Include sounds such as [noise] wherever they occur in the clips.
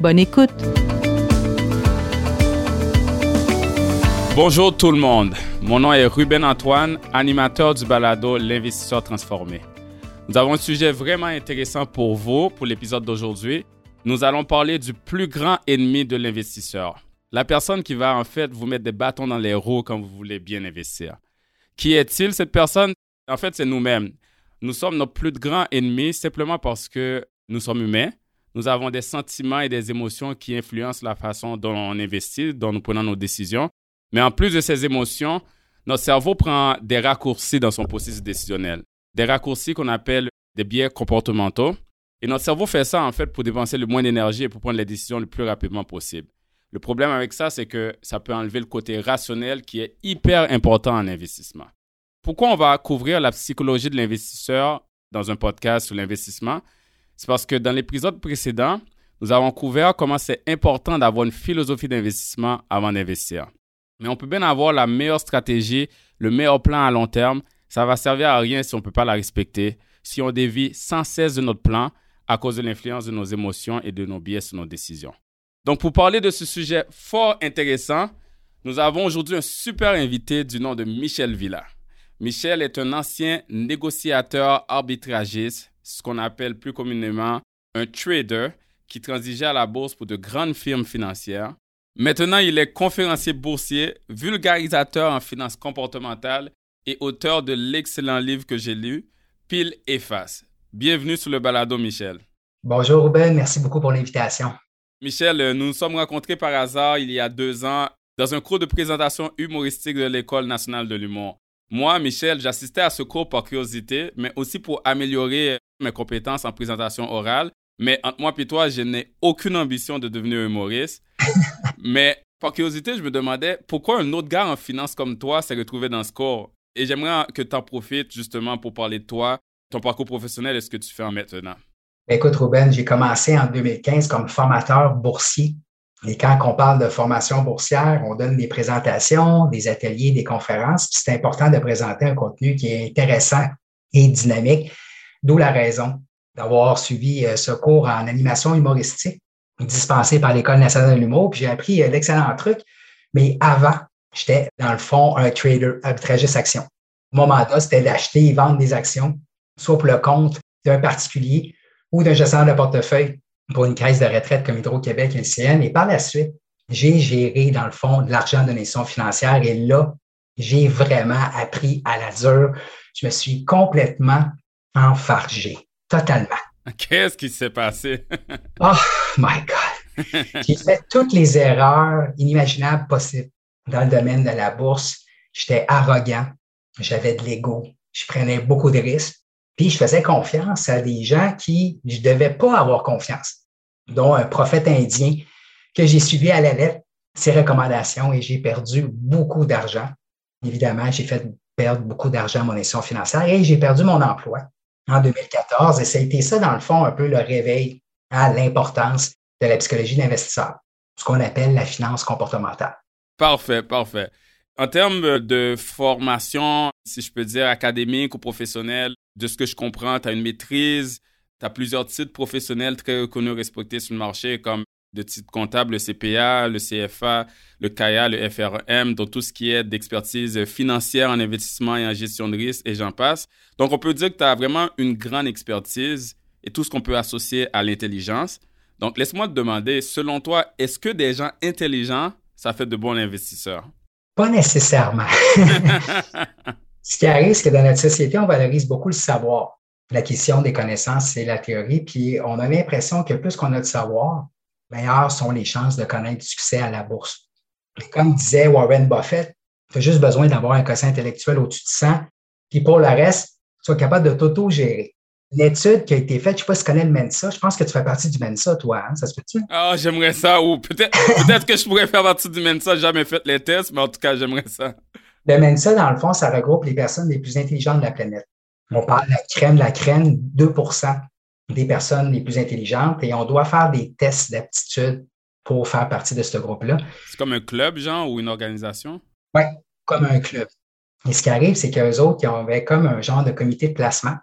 Bonne écoute. Bonjour tout le monde. Mon nom est Ruben Antoine, animateur du balado L'investisseur transformé. Nous avons un sujet vraiment intéressant pour vous pour l'épisode d'aujourd'hui. Nous allons parler du plus grand ennemi de l'investisseur. La personne qui va en fait vous mettre des bâtons dans les roues quand vous voulez bien investir. Qui est-il cette personne? En fait, c'est nous-mêmes. Nous sommes nos plus grands ennemis simplement parce que nous sommes humains nous avons des sentiments et des émotions qui influencent la façon dont on investit, dont nous prenons nos décisions. Mais en plus de ces émotions, notre cerveau prend des raccourcis dans son processus décisionnel. Des raccourcis qu'on appelle des biais comportementaux. Et notre cerveau fait ça en fait pour dépenser le moins d'énergie et pour prendre les décisions le plus rapidement possible. Le problème avec ça, c'est que ça peut enlever le côté rationnel qui est hyper important en investissement. Pourquoi on va couvrir la psychologie de l'investisseur dans un podcast sur l'investissement? Parce que dans l'épisode précédent, nous avons couvert comment c'est important d'avoir une philosophie d'investissement avant d'investir. Mais on peut bien avoir la meilleure stratégie, le meilleur plan à long terme. Ça va servir à rien si on ne peut pas la respecter, si on dévie sans cesse de notre plan à cause de l'influence de nos émotions et de nos biais sur nos décisions. Donc, pour parler de ce sujet fort intéressant, nous avons aujourd'hui un super invité du nom de Michel Villa. Michel est un ancien négociateur arbitragiste ce qu'on appelle plus communément un trader qui transigeait à la bourse pour de grandes firmes financières. Maintenant, il est conférencier boursier, vulgarisateur en finance comportementale et auteur de l'excellent livre que j'ai lu, Pile et Face. Bienvenue sur le balado, Michel. Bonjour, Ruben. Merci beaucoup pour l'invitation. Michel, euh, nous nous sommes rencontrés par hasard il y a deux ans dans un cours de présentation humoristique de l'École nationale de l'humour. Moi, Michel, j'assistais à ce cours par curiosité, mais aussi pour améliorer mes compétences en présentation orale. Mais entre moi et toi, je n'ai aucune ambition de devenir humoriste. [laughs] mais par curiosité, je me demandais pourquoi un autre gars en finance comme toi s'est retrouvé dans ce cours. Et j'aimerais que tu en profites justement pour parler de toi, ton parcours professionnel et ce que tu fais maintenant. Écoute, Ruben, j'ai commencé en 2015 comme formateur boursier. Et quand on parle de formation boursière, on donne des présentations, des ateliers, des conférences. C'est important de présenter un contenu qui est intéressant et dynamique. D'où la raison d'avoir suivi euh, ce cours en animation humoristique dispensé par l'École nationale de l'humour. Puis j'ai appris euh, d'excellents trucs. Mais avant, j'étais dans le fond un trader, arbitragiste action. Mon mandat, c'était d'acheter et vendre des actions, soit pour le compte d'un particulier ou d'un gestionnaire de portefeuille pour une caisse de retraite comme Hydro-Québec et LCN. Et par la suite, j'ai géré, dans le fond, de l'argent de donation financière. Et là, j'ai vraiment appris à la dure. Je me suis complètement enfargé, totalement. Qu'est-ce qui s'est passé? [laughs] oh my God! J'ai fait toutes les erreurs inimaginables possibles dans le domaine de la bourse. J'étais arrogant, j'avais de l'ego, je prenais beaucoup de risques, puis je faisais confiance à des gens qui je ne devais pas avoir confiance, dont un prophète indien que j'ai suivi à la lettre ses recommandations et j'ai perdu beaucoup d'argent. Évidemment, j'ai fait perdre beaucoup d'argent à mon institution financière et j'ai perdu mon emploi en 2014. Et ça a ça, dans le fond, un peu le réveil à l'importance de la psychologie d'investisseur, ce qu'on appelle la finance comportementale. Parfait, parfait. En termes de formation, si je peux dire académique ou professionnelle, de ce que je comprends, tu as une maîtrise, tu as plusieurs titres professionnels très reconnus, respectés sur le marché, comme de titres comptables, le CPA, le CFA, le CAIA, le FRM, donc tout ce qui est d'expertise financière en investissement et en gestion de risque, et j'en passe. Donc, on peut dire que tu as vraiment une grande expertise et tout ce qu'on peut associer à l'intelligence. Donc, laisse-moi te demander, selon toi, est-ce que des gens intelligents, ça fait de bons investisseurs? Pas nécessairement. [laughs] ce qui arrive, c'est que dans notre société, on valorise beaucoup le savoir. La question des connaissances, c'est la théorie. Puis on a l'impression que plus qu'on a de savoir, meilleures sont les chances de connaître du succès à la bourse. comme disait Warren Buffett, tu as juste besoin d'avoir un quotient intellectuel au-dessus de 100, puis pour le reste, tu es capable de t'auto-gérer. l'étude qui a été faite, je ne sais pas si tu connais le Mensa, je pense que tu fais partie du Mensa, toi, hein? ça se peut-tu? Ah, j'aimerais ça, ou peut-être [laughs] peut que je pourrais faire partie du Mensa, jamais fait les tests, mais en tout cas, j'aimerais ça. Le Mensa, dans le fond, ça regroupe les personnes les plus intelligentes de la planète. On parle de la crème, la crème, 2 des personnes les plus intelligentes et on doit faire des tests d'aptitude pour faire partie de ce groupe-là. C'est comme un club, genre, ou une organisation? Oui, comme un club. Et ce qui arrive, c'est qu'eux autres, ils avaient comme un genre de comité de placement.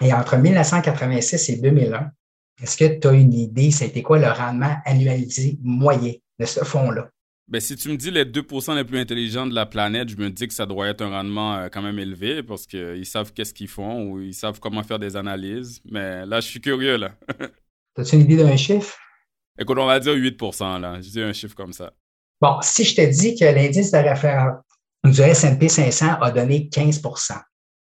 Et entre 1986 et 2001, est-ce que tu as une idée, c'était quoi le rendement annualisé moyen de ce fonds-là? Ben, si tu me dis les 2% les plus intelligents de la planète, je me dis que ça doit être un rendement euh, quand même élevé parce qu'ils savent qu'est-ce qu'ils font ou ils savent comment faire des analyses. Mais là, je suis curieux, là. [laughs] As-tu une idée d'un chiffre? Écoute, on va dire 8 là. Je dis un chiffre comme ça. Bon, si je te dis que l'indice de référence du S&P 500 a donné 15%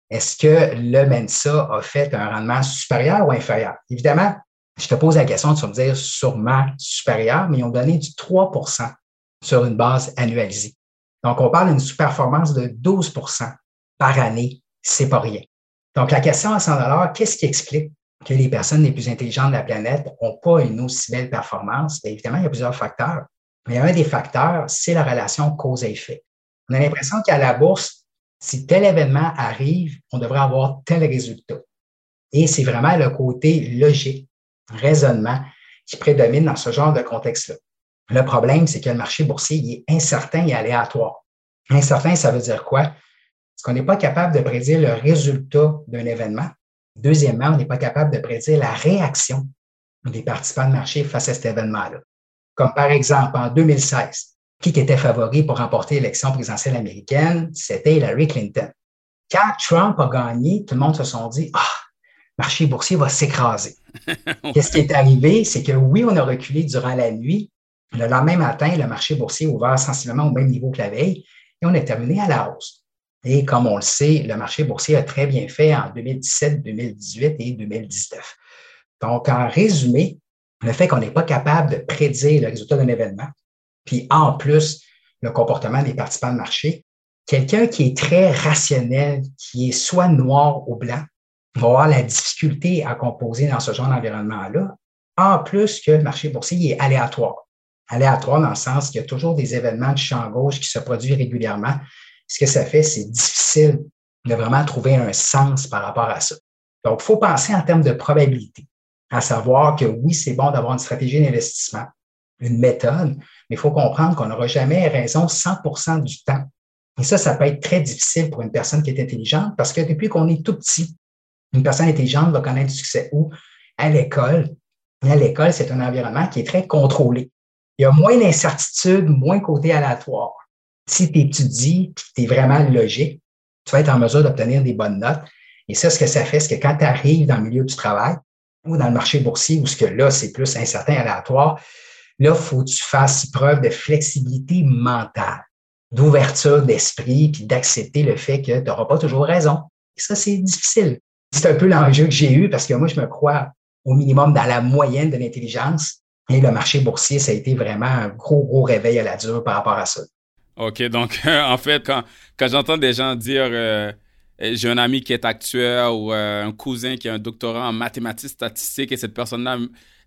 est-ce que le Mensa a fait un rendement supérieur ou inférieur? Évidemment, je te pose la question, tu vas me dire sûrement supérieur, mais ils ont donné du 3 sur une base annualisée. Donc, on parle d'une sous-performance de 12% par année. C'est pas rien. Donc, la question à 100 qu'est-ce qui explique que les personnes les plus intelligentes de la planète n'ont pas une aussi belle performance? Évidemment, il y a plusieurs facteurs. Mais un des facteurs, c'est la relation cause effet. On a l'impression qu'à la bourse, si tel événement arrive, on devrait avoir tel résultat. Et c'est vraiment le côté logique, raisonnement, qui prédomine dans ce genre de contexte-là. Le problème, c'est que le marché boursier il est incertain et aléatoire. Incertain, ça veut dire quoi? Parce qu'on n'est pas capable de prédire le résultat d'un événement. Deuxièmement, on n'est pas capable de prédire la réaction des participants de marché face à cet événement-là. Comme par exemple, en 2016, qui était favori pour remporter l'élection présidentielle américaine? C'était Hillary Clinton. Quand Trump a gagné, tout le monde se sont dit, ah, le marché boursier va s'écraser. [laughs] Qu'est-ce qui est arrivé? C'est que oui, on a reculé durant la nuit, le lendemain matin, le marché boursier ouvert sensiblement au même niveau que la veille et on est terminé à la hausse. Et comme on le sait, le marché boursier a très bien fait en 2017, 2018 et 2019. Donc, en résumé, le fait qu'on n'est pas capable de prédire le résultat d'un événement, puis en plus, le comportement des participants de marché, quelqu'un qui est très rationnel, qui est soit noir ou blanc, va avoir la difficulté à composer dans ce genre d'environnement-là, en plus que le marché boursier est aléatoire aléatoire dans le sens qu'il y a toujours des événements de champ gauche qui se produisent régulièrement. Ce que ça fait, c'est difficile de vraiment trouver un sens par rapport à ça. Donc, il faut penser en termes de probabilité, à savoir que oui, c'est bon d'avoir une stratégie d'investissement, une méthode, mais il faut comprendre qu'on n'aura jamais raison 100% du temps. Et ça, ça peut être très difficile pour une personne qui est intelligente parce que depuis qu'on est tout petit, une personne intelligente va connaître du succès où? À l'école. À l'école, c'est un environnement qui est très contrôlé il y a moins d'incertitude, moins côté aléatoire. Si tu étudies, tu es vraiment logique, tu vas être en mesure d'obtenir des bonnes notes. Et ça, ce que ça fait, c'est que quand tu arrives dans le milieu du travail ou dans le marché boursier, où ce que là, c'est plus incertain, aléatoire, là, il faut que tu fasses preuve de flexibilité mentale, d'ouverture d'esprit, puis d'accepter le fait que tu n'auras pas toujours raison. Et ça, c'est difficile. C'est un peu l'enjeu que j'ai eu parce que moi, je me crois au minimum dans la moyenne de l'intelligence. Et le marché boursier, ça a été vraiment un gros, gros réveil à la dure par rapport à ça. OK, donc [laughs] en fait, quand, quand j'entends des gens dire euh, j'ai un ami qui est actuel ou euh, un cousin qui a un doctorat en mathématiques statistiques et cette personne-là,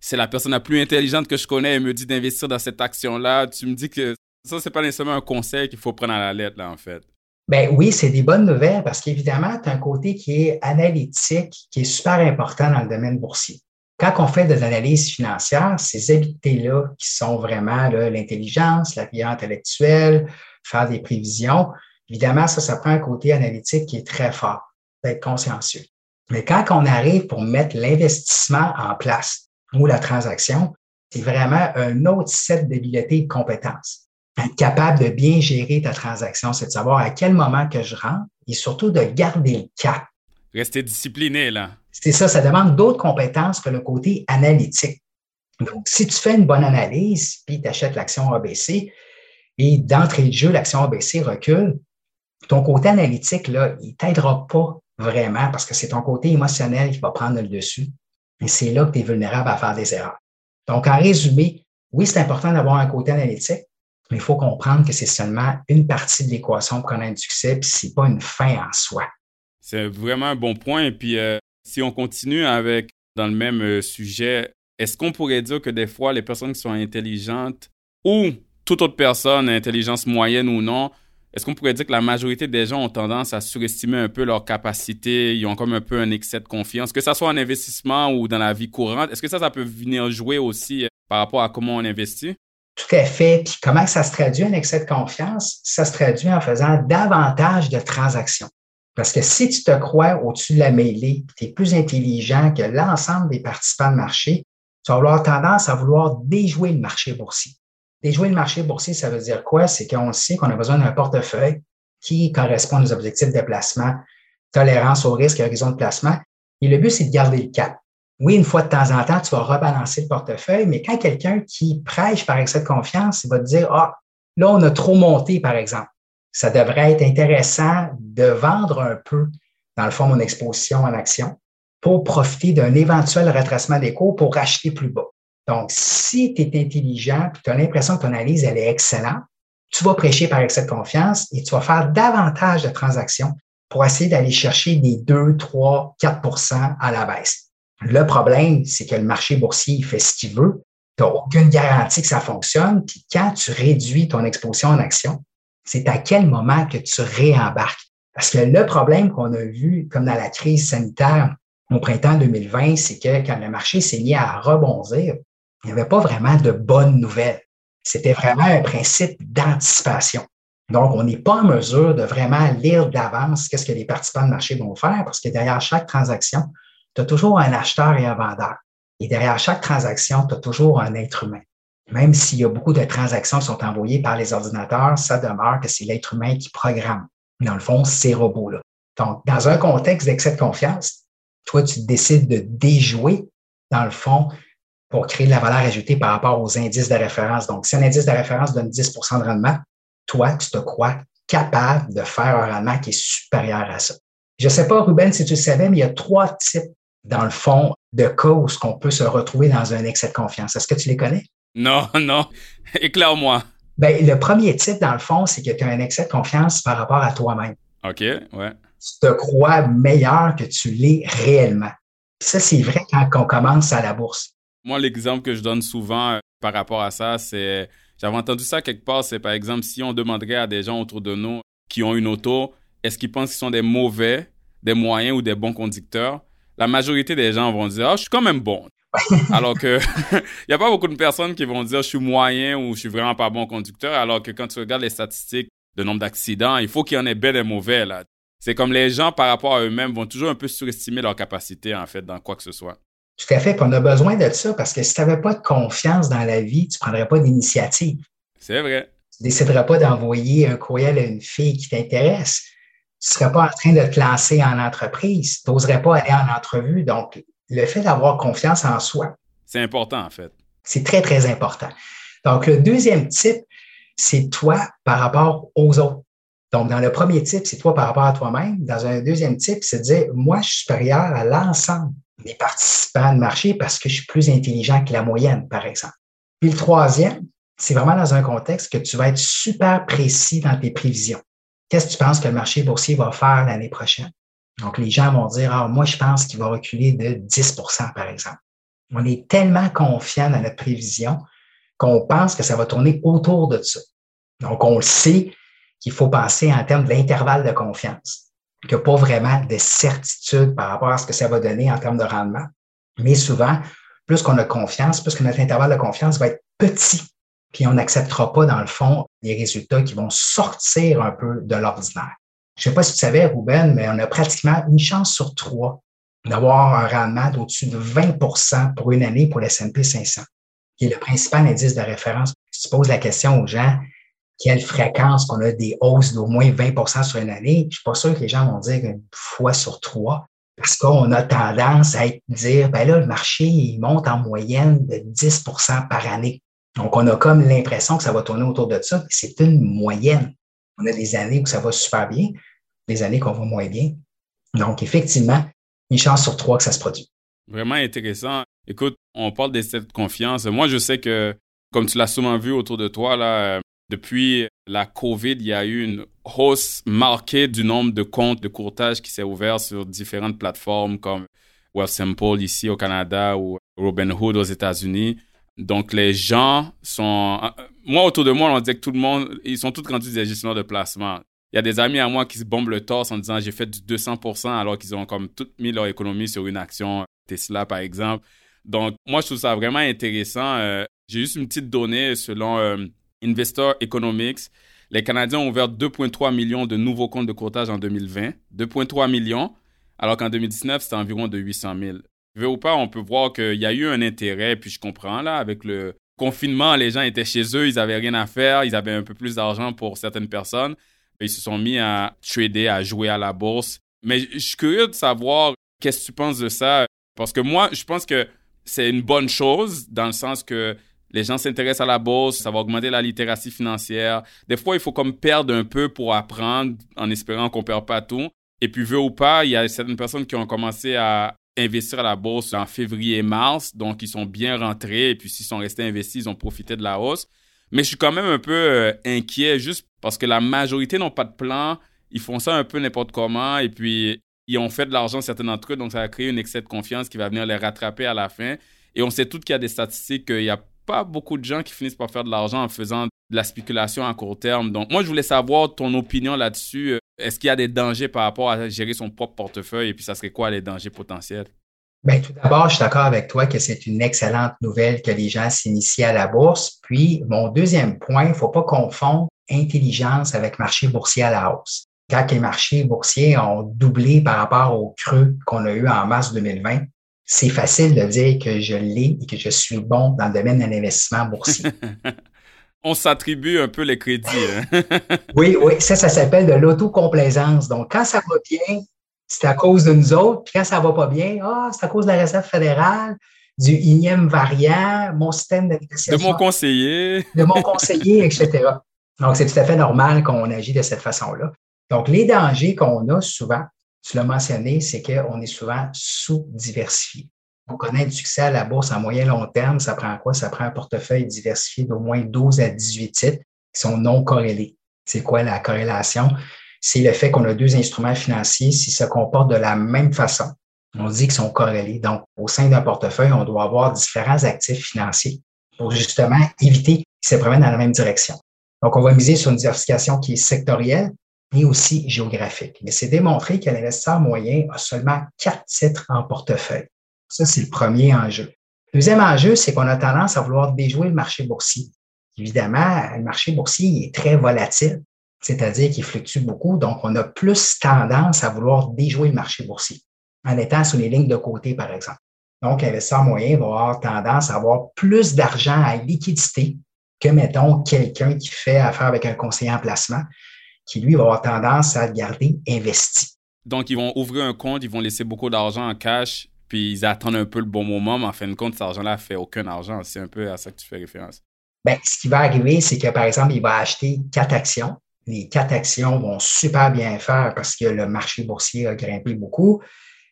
c'est la personne la plus intelligente que je connais et me dit d'investir dans cette action-là, tu me dis que ça, c'est pas nécessairement un conseil qu'il faut prendre à la lettre, là, en fait. Ben oui, c'est des bonnes nouvelles parce qu'évidemment, tu as un côté qui est analytique, qui est super important dans le domaine boursier. Quand on fait des analyses financières, ces habiletés-là qui sont vraiment l'intelligence, la vie intellectuelle, faire des prévisions, évidemment, ça, ça prend un côté analytique qui est très fort, d'être consciencieux. Mais quand on arrive pour mettre l'investissement en place ou la transaction, c'est vraiment un autre set d'habiletés et de compétences. Être capable de bien gérer ta transaction, c'est de savoir à quel moment que je rentre et surtout de garder le cap. Rester discipliné, là. C'est ça, ça demande d'autres compétences que le côté analytique. Donc, si tu fais une bonne analyse, puis tu achètes l'action ABC, et d'entrée de jeu, l'action ABC recule, ton côté analytique, là, il t'aidera pas vraiment parce que c'est ton côté émotionnel qui va prendre le dessus. Et c'est là que tu es vulnérable à faire des erreurs. Donc, en résumé, oui, c'est important d'avoir un côté analytique, mais il faut comprendre que c'est seulement une partie de l'équation pour connaître du succès, puis ce n'est pas une fin en soi. C'est vraiment un bon point. Et puis, euh, Si on continue avec dans le même euh, sujet, est-ce qu'on pourrait dire que des fois, les personnes qui sont intelligentes ou toute autre personne, intelligence moyenne ou non, est-ce qu'on pourrait dire que la majorité des gens ont tendance à surestimer un peu leurs capacités, ils ont comme un peu un excès de confiance, que ce soit en investissement ou dans la vie courante, est-ce que ça, ça peut venir jouer aussi euh, par rapport à comment on investit? Tout à fait. Puis comment ça se traduit un excès de confiance? Ça se traduit en faisant davantage de transactions. Parce que si tu te crois au-dessus de la mêlée, tu es plus intelligent que l'ensemble des participants de marché, tu vas avoir tendance à vouloir déjouer le marché boursier. Déjouer le marché boursier, ça veut dire quoi? C'est qu'on sait qu'on a besoin d'un portefeuille qui correspond aux objectifs de placement, tolérance au risque et horizon de placement. Et le but, c'est de garder le cap. Oui, une fois de temps en temps, tu vas rebalancer le portefeuille, mais quand quelqu'un qui prêche par excès de confiance, il va te dire, ah, là, on a trop monté, par exemple. Ça devrait être intéressant de vendre un peu, dans le fond, mon exposition en action pour profiter d'un éventuel retracement des cours pour racheter plus bas. Donc, si tu es intelligent et tu as l'impression que ton analyse, elle est excellente, tu vas prêcher par excès de confiance et tu vas faire davantage de transactions pour essayer d'aller chercher des 2, 3, 4% à la baisse. Le problème, c'est que le marché boursier il fait ce qu'il veut. Tu n'as aucune garantie que ça fonctionne. Puis quand tu réduis ton exposition en action, c'est à quel moment que tu réembarques? Parce que le problème qu'on a vu, comme dans la crise sanitaire au printemps 2020, c'est que quand le marché s'est mis à rebondir, il n'y avait pas vraiment de bonnes nouvelles. C'était vraiment un principe d'anticipation. Donc, on n'est pas en mesure de vraiment lire d'avance qu'est-ce que les participants de marché vont faire parce que derrière chaque transaction, tu as toujours un acheteur et un vendeur. Et derrière chaque transaction, tu as toujours un être humain. Même s'il y a beaucoup de transactions qui sont envoyées par les ordinateurs, ça demeure que c'est l'être humain qui programme. Dans le fond, ces robots-là. Donc, dans un contexte d'excès de confiance, toi, tu décides de déjouer, dans le fond, pour créer de la valeur ajoutée par rapport aux indices de référence. Donc, si un indice de référence donne 10% de rendement, toi, tu te crois capable de faire un rendement qui est supérieur à ça. Je ne sais pas, Ruben, si tu le savais, mais il y a trois types, dans le fond, de causes qu'on peut se retrouver dans un excès de confiance. Est-ce que tu les connais? Non, [laughs] non. Éclaire-moi. Ben, le premier type, dans le fond, c'est que tu as un excès de confiance par rapport à toi-même. OK, ouais. Tu te crois meilleur que tu l'es réellement. ça, c'est vrai quand on commence à la bourse. Moi, l'exemple que je donne souvent euh, par rapport à ça, c'est, j'avais entendu ça quelque part, c'est par exemple, si on demanderait à des gens autour de nous qui ont une auto, est-ce qu'ils pensent qu'ils sont des mauvais, des moyens ou des bons conducteurs? La majorité des gens vont dire, ah, je suis quand même bon. Alors que [laughs] il n'y a pas beaucoup de personnes qui vont dire je suis moyen ou je suis vraiment pas bon conducteur, alors que quand tu regardes les statistiques de nombre d'accidents, il faut qu'il y en ait bel et mauvais là. C'est comme les gens par rapport à eux-mêmes vont toujours un peu surestimer leur capacité en fait dans quoi que ce soit. Tout à fait. on a besoin de ça parce que si tu n'avais pas de confiance dans la vie, tu ne prendrais pas d'initiative. C'est vrai. Tu ne déciderais pas d'envoyer un courriel à une fille qui t'intéresse. Tu ne serais pas en train de te lancer en entreprise. Tu n'oserais pas aller en entrevue. Donc, le fait d'avoir confiance en soi. C'est important, en fait. C'est très, très important. Donc, le deuxième type, c'est toi par rapport aux autres. Donc, dans le premier type, c'est toi par rapport à toi-même. Dans un deuxième type, c'est de dire, moi, je suis supérieur à l'ensemble des participants de marché parce que je suis plus intelligent que la moyenne, par exemple. Puis le troisième, c'est vraiment dans un contexte que tu vas être super précis dans tes prévisions. Qu'est-ce que tu penses que le marché boursier va faire l'année prochaine? Donc, les gens vont dire, ah, moi, je pense qu'il va reculer de 10% par exemple. On est tellement confiant dans notre prévision qu'on pense que ça va tourner autour de ça. Donc, on le sait qu'il faut penser en termes de l'intervalle de confiance qu'il n'y a pas vraiment de certitude par rapport à ce que ça va donner en termes de rendement. Mais souvent, plus qu'on a confiance, plus que notre intervalle de confiance va être petit, puis on n'acceptera pas, dans le fond, des résultats qui vont sortir un peu de l'ordinaire. Je ne sais pas si tu savais, Ruben, mais on a pratiquement une chance sur trois d'avoir un rendement d'au-dessus de 20% pour une année pour l'S&P 500, qui est le principal indice de référence. Si tu poses la question aux gens, quelle fréquence qu'on a des hausses d'au moins 20% sur une année, je suis pas sûr que les gens vont dire une fois sur trois, parce qu'on a tendance à dire, ben là, le marché, il monte en moyenne de 10% par année. Donc, on a comme l'impression que ça va tourner autour de ça, c'est une moyenne. On a des années où ça va super bien, des années qu'on va moins bien. Donc, effectivement, une chance sur trois que ça se produit. Vraiment intéressant. Écoute, on parle de cette confiance. Moi, je sais que, comme tu l'as souvent vu autour de toi, là, depuis la COVID, il y a eu une hausse marquée du nombre de comptes de courtage qui s'est ouvert sur différentes plateformes comme Wealthsimple ici au Canada ou Robinhood aux États-Unis. Donc, les gens sont... Moi, autour de moi, on dit que tout le monde, ils sont tous rendus des gestionnaires de placement. Il y a des amis à moi qui se bombent le torse en disant j'ai fait du 200% alors qu'ils ont comme tout mis leur économie sur une action Tesla, par exemple. Donc, moi, je trouve ça vraiment intéressant. Euh, j'ai juste une petite donnée selon euh, Investor Economics. Les Canadiens ont ouvert 2,3 millions de nouveaux comptes de courtage en 2020. 2,3 millions, alors qu'en 2019, c'était environ de 800 000. Veux ou pas, on peut voir qu'il y a eu un intérêt, puis je comprends, là, avec le confinement, les gens étaient chez eux, ils n'avaient rien à faire, ils avaient un peu plus d'argent pour certaines personnes. Ils se sont mis à trader, à jouer à la bourse. Mais je suis curieux de savoir qu'est-ce que tu penses de ça? Parce que moi, je pense que c'est une bonne chose dans le sens que les gens s'intéressent à la bourse, ça va augmenter la littératie financière. Des fois, il faut comme perdre un peu pour apprendre en espérant qu'on perd pas tout. Et puis, veut ou pas, il y a certaines personnes qui ont commencé à investir à la bourse en février-mars, donc ils sont bien rentrés et puis s'ils sont restés investis, ils ont profité de la hausse. Mais je suis quand même un peu euh, inquiet juste parce que la majorité n'ont pas de plan, ils font ça un peu n'importe comment et puis ils ont fait de l'argent certains d'entre eux, donc ça a créé un excès de confiance qui va venir les rattraper à la fin. Et on sait toutes qu'il y a des statistiques qu'il n'y a pas beaucoup de gens qui finissent par faire de l'argent en faisant de la spéculation à court terme. Donc moi, je voulais savoir ton opinion là-dessus. Est-ce qu'il y a des dangers par rapport à gérer son propre portefeuille et puis ça serait quoi les dangers potentiels? Bien, tout d'abord, je suis d'accord avec toi que c'est une excellente nouvelle que les gens s'initient à la bourse. Puis, mon deuxième point, il ne faut pas confondre intelligence avec marché boursier à la hausse. Quand les marchés boursiers ont doublé par rapport au creux qu'on a eu en mars 2020, c'est facile de dire que je l'ai et que je suis bon dans le domaine de l'investissement boursier. [laughs] On s'attribue un peu les crédits. Hein? [laughs] oui, oui, ça, ça s'appelle de l'autocomplaisance. Donc, quand ça va bien, c'est à cause de nous autres. Puis quand ça va pas bien, ah, c'est à cause de la Réserve fédérale, du énième variant, mon système de De mon conseiller. de mon conseiller, etc. Donc, c'est tout à fait normal qu'on agit de cette façon-là. Donc, les dangers qu'on a souvent, tu l'as mentionné, c'est qu'on est souvent sous-diversifié. On connaît du succès à la bourse en moyen long terme. Ça prend quoi? Ça prend un portefeuille diversifié d'au moins 12 à 18 titres qui sont non corrélés. C'est quoi la corrélation? C'est le fait qu'on a deux instruments financiers s'ils se comportent de la même façon. On dit qu'ils sont corrélés. Donc, au sein d'un portefeuille, on doit avoir différents actifs financiers pour justement éviter qu'ils se promènent dans la même direction. Donc, on va miser sur une diversification qui est sectorielle et aussi géographique. Mais c'est démontré que l'investisseur moyen a seulement quatre titres en portefeuille. Ça, c'est le premier enjeu. Deuxième enjeu, c'est qu'on a tendance à vouloir déjouer le marché boursier. Évidemment, le marché boursier est très volatile c'est-à-dire qu'il fluctue beaucoup. Donc, on a plus tendance à vouloir déjouer le marché boursier en étant sur les lignes de côté, par exemple. Donc, l'investisseur moyen va avoir tendance à avoir plus d'argent à liquidité que, mettons, quelqu'un qui fait affaire avec un conseiller en placement, qui, lui, va avoir tendance à le garder investi. Donc, ils vont ouvrir un compte, ils vont laisser beaucoup d'argent en cash, puis ils attendent un peu le bon moment, mais en fin de compte, cet argent-là ne fait aucun argent. C'est un peu à ça que tu fais référence. Bien, ce qui va arriver, c'est que, par exemple, il va acheter quatre actions les quatre actions vont super bien faire parce que le marché boursier a grimpé beaucoup.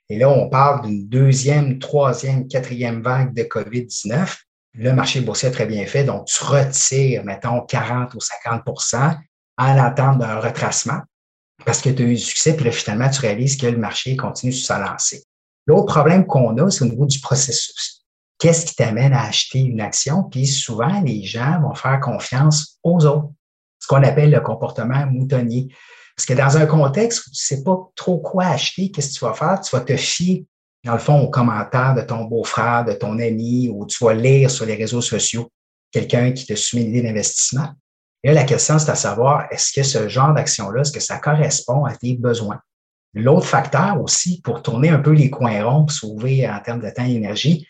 Et là, on parle d'une deuxième, troisième, quatrième vague de COVID-19. Le marché boursier a très bien fait, donc tu retires, mettons, 40 ou 50% en attente d'un retracement parce que tu as eu du succès, puis là, finalement, tu réalises que le marché continue sur sa lancée. L'autre problème qu'on a, c'est au niveau du processus. Qu'est-ce qui t'amène à acheter une action? Puis souvent, les gens vont faire confiance aux autres ce qu'on appelle le comportement moutonnier. Parce que dans un contexte où tu ne sais pas trop quoi acheter, qu'est-ce que tu vas faire? Tu vas te fier, dans le fond, aux commentaires de ton beau-frère, de ton ami, ou tu vas lire sur les réseaux sociaux quelqu'un qui te soumet une idée d'investissement. Là, la question, c'est à savoir, est-ce que ce genre d'action-là, est-ce que ça correspond à tes besoins? L'autre facteur aussi, pour tourner un peu les coins ronds, sauver en termes de temps et d'énergie,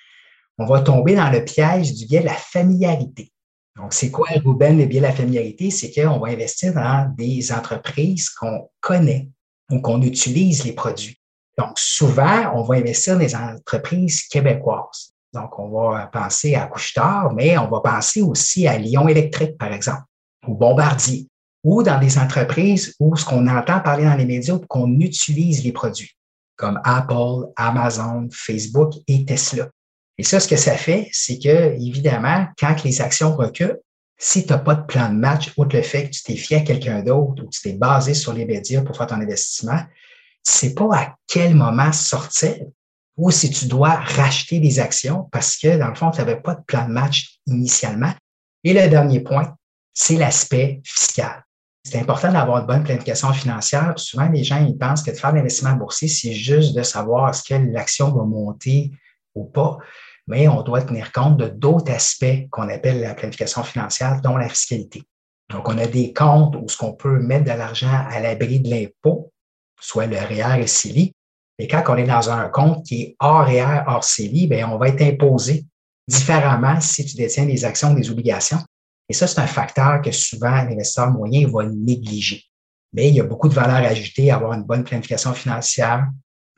on va tomber dans le piège du biais de la familiarité. Donc, c'est quoi, Ruben, biais de la familiarité? C'est qu'on va investir dans des entreprises qu'on connaît ou qu'on utilise les produits. Donc, souvent, on va investir dans des entreprises québécoises. Donc, on va penser à Couchetard, mais on va penser aussi à Lyon Électrique, par exemple, ou Bombardier, ou dans des entreprises où ce qu'on entend parler dans les médias, qu'on utilise les produits, comme Apple, Amazon, Facebook et Tesla. Et ça, ce que ça fait, c'est que, évidemment, quand les actions reculent, si tu n'as pas de plan de match, outre le fait que tu t'es fié à quelqu'un d'autre ou tu t'es basé sur les médias pour faire ton investissement, tu sais pas à quel moment sortir ou si tu dois racheter des actions parce que, dans le fond, tu n'avais pas de plan de match initialement. Et le dernier point, c'est l'aspect fiscal. C'est important d'avoir une bonne planification financière. Souvent, les gens ils pensent que de faire l'investissement boursier, c'est juste de savoir est-ce que l'action va monter ou pas. Mais on doit tenir compte de d'autres aspects qu'on appelle la planification financière, dont la fiscalité. Donc, on a des comptes où ce qu'on peut mettre de l'argent à l'abri de l'impôt, soit le REER et le CELI. Et quand on est dans un compte qui est hors REER, hors CELI, bien, on va être imposé différemment si tu détiens des actions ou des obligations. Et ça, c'est un facteur que souvent l'investisseur moyen va négliger. Mais il y a beaucoup de valeur ajoutée à avoir une bonne planification financière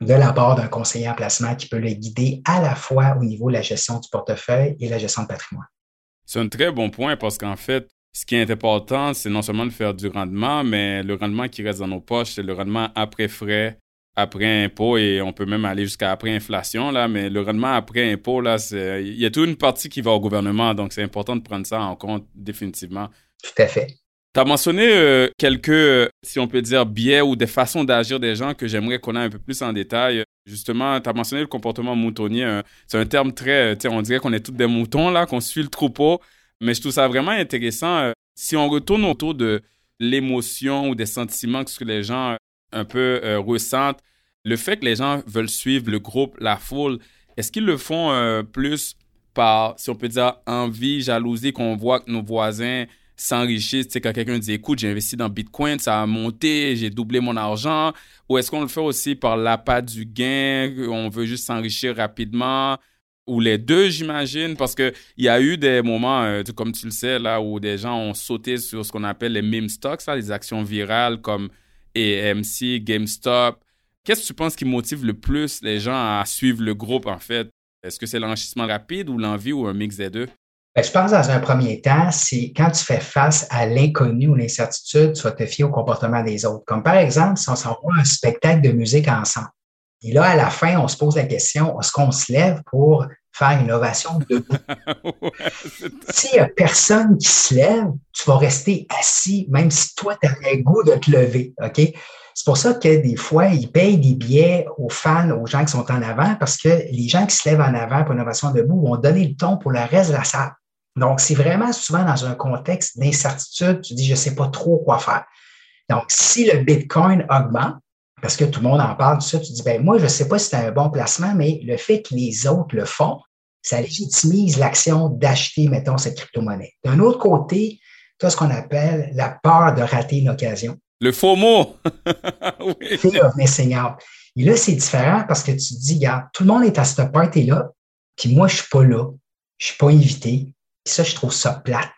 de la part d'un conseiller en placement qui peut le guider à la fois au niveau de la gestion du portefeuille et la gestion de patrimoine. C'est un très bon point parce qu'en fait, ce qui est important, c'est non seulement de faire du rendement, mais le rendement qui reste dans nos poches, c'est le rendement après frais, après impôt et on peut même aller jusqu'à après inflation, là, mais le rendement après impôt, là, il y a toute une partie qui va au gouvernement, donc c'est important de prendre ça en compte définitivement. Tout à fait. Tu as mentionné euh, quelques, si on peut dire, biais ou des façons d'agir des gens que j'aimerais connaître un peu plus en détail. Justement, tu as mentionné le comportement moutonnier. Hein. c'est un terme très, sais, on dirait qu'on est tous des moutons, là, qu'on suit le troupeau. Mais je trouve ça vraiment intéressant. Euh, si on retourne autour de l'émotion ou des sentiments que les gens un peu euh, ressentent, le fait que les gens veulent suivre le groupe, la foule, est-ce qu'ils le font euh, plus par, si on peut dire, envie, jalousie, qu'on voit que nos voisins s'enrichissent, tu sais, quand quelqu'un dit, écoute, j'ai investi dans Bitcoin, ça a monté, j'ai doublé mon argent, ou est-ce qu'on le fait aussi par l'appât du gain, on veut juste s'enrichir rapidement, ou les deux, j'imagine, parce qu'il y a eu des moments, euh, comme tu le sais, là, où des gens ont sauté sur ce qu'on appelle les meme stocks, les actions virales comme AMC, GameStop. Qu'est-ce que tu penses qui motive le plus les gens à suivre le groupe, en fait? Est-ce que c'est l'enrichissement rapide ou l'envie ou un mix des deux? Ben, je pense dans un premier temps, c'est quand tu fais face à l'inconnu ou l'incertitude, tu vas te fier au comportement des autres. Comme par exemple, si on s'envoie un spectacle de musique ensemble. Et là, à la fin, on se pose la question, est-ce qu'on se lève pour faire une ovation debout? [laughs] S'il n'y a personne qui se lève, tu vas rester assis, même si toi, tu as le goût de te lever. OK? C'est pour ça que des fois, ils payent des billets aux fans, aux gens qui sont en avant, parce que les gens qui se lèvent en avant pour une ovation debout vont donner le ton pour le reste de la salle. Donc, c'est vraiment souvent dans un contexte d'incertitude, tu dis, je ne sais pas trop quoi faire. Donc, si le Bitcoin augmente, parce que tout le monde en parle de ça, tu dis, ben moi, je ne sais pas si c'est un bon placement, mais le fait que les autres le font, ça légitimise l'action d'acheter, mettons, cette crypto-monnaie. D'un autre côté, tu as ce qu'on appelle la peur de rater une occasion. Le faux mot. [laughs] oui. Fear of missing out. Et là, c'est différent parce que tu te dis, regarde, tout le monde est à cette party-là, puis moi, je ne suis pas là, je ne suis pas invité. Ça, je trouve ça plate.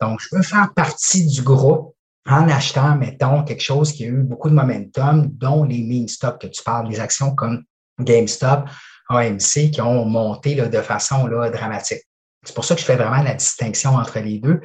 Donc, je veux faire partie du groupe en achetant, mettons, quelque chose qui a eu beaucoup de momentum, dont les meme stop que tu parles, des actions comme GameStop, AMC, qui ont monté là, de façon là, dramatique. C'est pour ça que je fais vraiment la distinction entre les deux.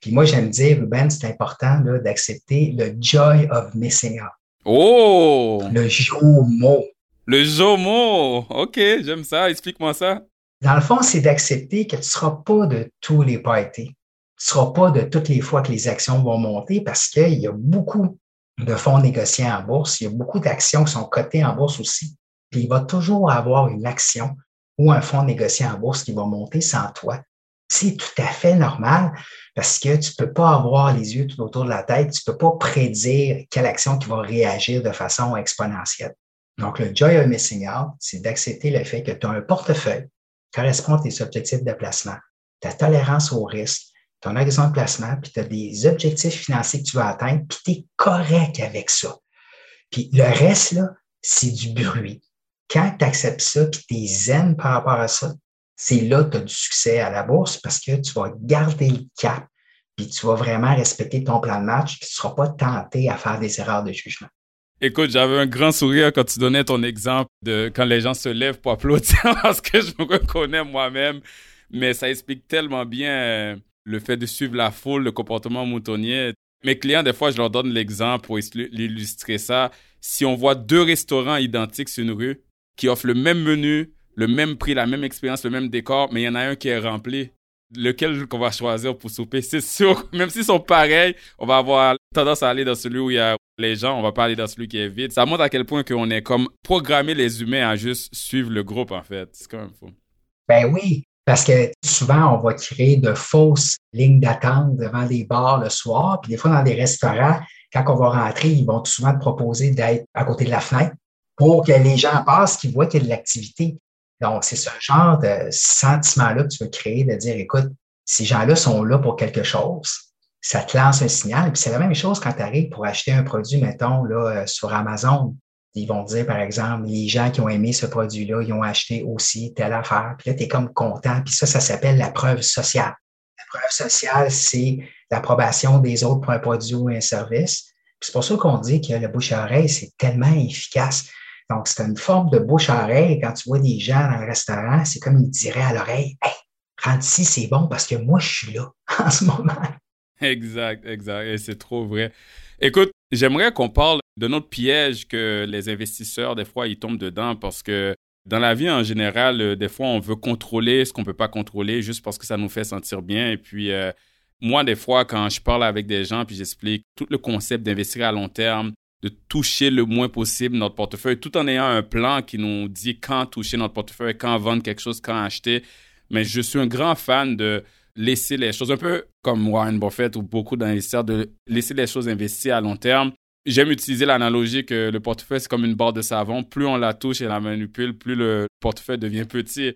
Puis moi, j'aime dire, Ruben, c'est important d'accepter le joy of missing out. Oh! Le JOMO. Le JOMO! OK, j'aime ça. Explique-moi ça. Dans le fond, c'est d'accepter que tu ne seras pas de tous les parties ne sera pas de toutes les fois que les actions vont monter parce qu'il y a beaucoup de fonds négociés en bourse, il y a beaucoup d'actions qui sont cotées en bourse aussi. Puis il va toujours avoir une action ou un fonds négocié en bourse qui va monter sans toi. C'est tout à fait normal parce que tu ne peux pas avoir les yeux tout autour de la tête, tu ne peux pas prédire quelle action qui va réagir de façon exponentielle. Donc, le joy of missing out, c'est d'accepter le fait que tu as un portefeuille correspond à tes objectifs de placement, ta tolérance au risque, ton horizon de placement, puis tu as des objectifs financiers que tu vas atteindre, puis tu es correct avec ça. Puis le reste, là, c'est du bruit. Quand tu acceptes ça, puis tu es zen par rapport à ça, c'est là que tu as du succès à la bourse parce que tu vas garder le cap, puis tu vas vraiment respecter ton plan de match, puis tu ne seras pas tenté à faire des erreurs de jugement. Écoute, j'avais un grand sourire quand tu donnais ton exemple de quand les gens se lèvent pour applaudir [laughs] parce que je me reconnais moi-même, mais ça explique tellement bien euh, le fait de suivre la foule, le comportement moutonnier. Mes clients, des fois, je leur donne l'exemple pour illustrer ça. Si on voit deux restaurants identiques sur une rue qui offrent le même menu, le même prix, la même expérience, le même décor, mais il y en a un qui est rempli, lequel qu'on va choisir pour souper. C'est sûr, [laughs] même s'ils sont pareils, on va avoir tendance à aller dans celui où il y a les gens, on va pas aller dans celui qui est vide. Ça montre à quel point qu'on est comme programmer les humains à juste suivre le groupe, en fait. C'est quand même fou. Ben oui, parce que souvent, on va créer de fausses lignes d'attente devant les bars le soir. Puis des fois, dans des restaurants, quand on va rentrer, ils vont souvent te proposer d'être à côté de la fenêtre pour que les gens passent, qu'ils voient qu'il y a de l'activité. Donc, c'est ce genre de sentiment-là que tu veux créer, de dire, écoute, ces gens-là sont là pour quelque chose. Ça te lance un signal. Puis c'est la même chose quand tu arrives pour acheter un produit, mettons, là, euh, sur Amazon. Ils vont dire, par exemple, les gens qui ont aimé ce produit-là, ils ont acheté aussi telle affaire. Puis là, tu es comme content. Puis ça, ça s'appelle la preuve sociale. La preuve sociale, c'est l'approbation des autres pour un produit ou un service. C'est pour ça qu'on dit que le bouche à oreille, c'est tellement efficace. Donc, c'est une forme de bouche à oreille. Quand tu vois des gens dans le restaurant, c'est comme ils diraient à l'oreille Hey, rentre ici, c'est bon parce que moi, je suis là [laughs] en ce moment. Exact, exact. Et c'est trop vrai. Écoute, j'aimerais qu'on parle de notre piège que les investisseurs, des fois, ils tombent dedans parce que dans la vie en général, euh, des fois, on veut contrôler ce qu'on ne peut pas contrôler juste parce que ça nous fait sentir bien. Et puis, euh, moi, des fois, quand je parle avec des gens puis j'explique tout le concept d'investir à long terme, de toucher le moins possible notre portefeuille, tout en ayant un plan qui nous dit quand toucher notre portefeuille, quand vendre quelque chose, quand acheter. Mais je suis un grand fan de laisser les choses, un peu comme Warren Buffett ou beaucoup d'investisseurs, de laisser les choses investir à long terme. J'aime utiliser l'analogie que le portefeuille, c'est comme une barre de savon. Plus on la touche et la manipule, plus le portefeuille devient petit.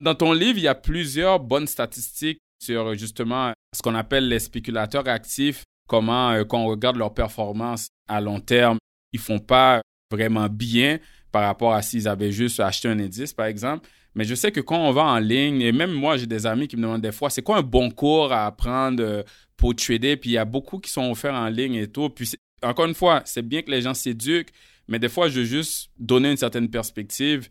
Dans ton livre, il y a plusieurs bonnes statistiques sur justement ce qu'on appelle les spéculateurs actifs comment, euh, quand on regarde leur performance à long terme, ils font pas vraiment bien par rapport à s'ils avaient juste acheté un indice, par exemple. Mais je sais que quand on va en ligne, et même moi, j'ai des amis qui me demandent des fois, c'est quoi un bon cours à apprendre euh, pour trader? Puis il y a beaucoup qui sont offerts en ligne et tout. Puis encore une fois, c'est bien que les gens s'éduquent, mais des fois, je veux juste donner une certaine perspective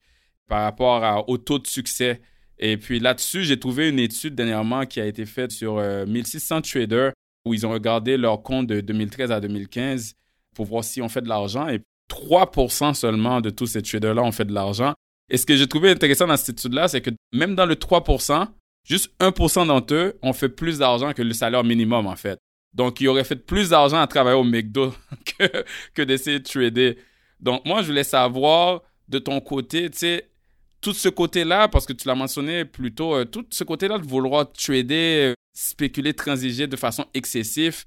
par rapport au taux de succès. Et puis là-dessus, j'ai trouvé une étude dernièrement qui a été faite sur 1600 euh, traders où ils ont regardé leur compte de 2013 à 2015 pour voir si on fait de l'argent. Et 3% seulement de tous ces traders-là ont fait de l'argent. Et ce que j'ai trouvé intéressant dans cette étude-là, c'est que même dans le 3% juste 1 d'entre eux ont fait plus d'argent que le salaire minimum, en fait. Donc, ils auraient fait plus d'argent à travailler au McDo [laughs] que, que d'essayer de trader. Donc, moi, je voulais savoir de ton côté, tu sais, tout ce côté-là, parce que tu l'as mentionné plus tôt, euh, tout ce côté-là de vouloir trader, euh, spéculer, transiger de façon excessive,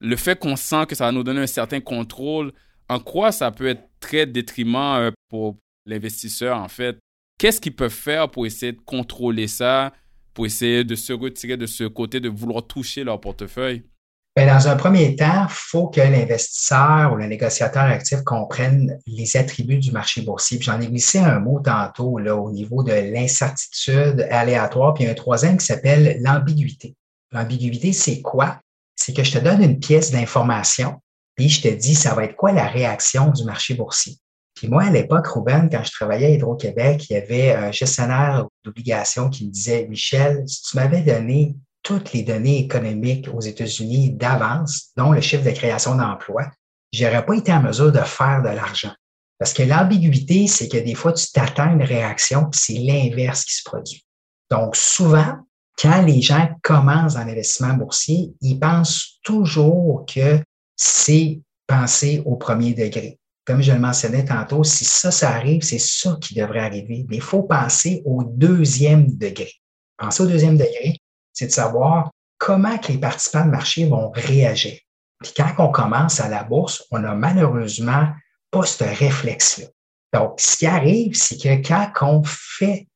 le fait qu'on sent que ça va nous donner un certain contrôle, en quoi ça peut être très détriment euh, pour l'investisseur, en fait? Qu'est-ce qu'ils peuvent faire pour essayer de contrôler ça, pour essayer de se retirer de ce côté de vouloir toucher leur portefeuille? Ben, dans un premier temps, il faut que l'investisseur ou le négociateur actif comprenne les attributs du marché boursier. J'en ai glissé un mot tantôt là, au niveau de l'incertitude aléatoire, puis un troisième qui s'appelle l'ambiguïté. L'ambiguïté, c'est quoi? C'est que je te donne une pièce d'information, puis je te dis, ça va être quoi la réaction du marché boursier? Puis moi, à l'époque, Ruben, quand je travaillais à Hydro-Québec, il y avait un gestionnaire d'obligations qui me disait, Michel, si tu m'avais donné toutes les données économiques aux États-Unis d'avance, dont le chiffre de création d'emplois, j'aurais pas été en mesure de faire de l'argent. Parce que l'ambiguïté, c'est que des fois, tu t'attends une réaction, c'est l'inverse qui se produit. Donc, souvent, quand les gens commencent dans l'investissement boursier, ils pensent toujours que c'est penser au premier degré. Comme je le mentionnais tantôt, si ça, ça arrive, c'est ça qui devrait arriver. Mais il faut penser au deuxième degré. Penser au deuxième degré, c'est de savoir comment que les participants de marché vont réagir. Puis quand on commence à la bourse, on n'a malheureusement pas ce réflexe-là. Donc, ce qui arrive, c'est que quand on fait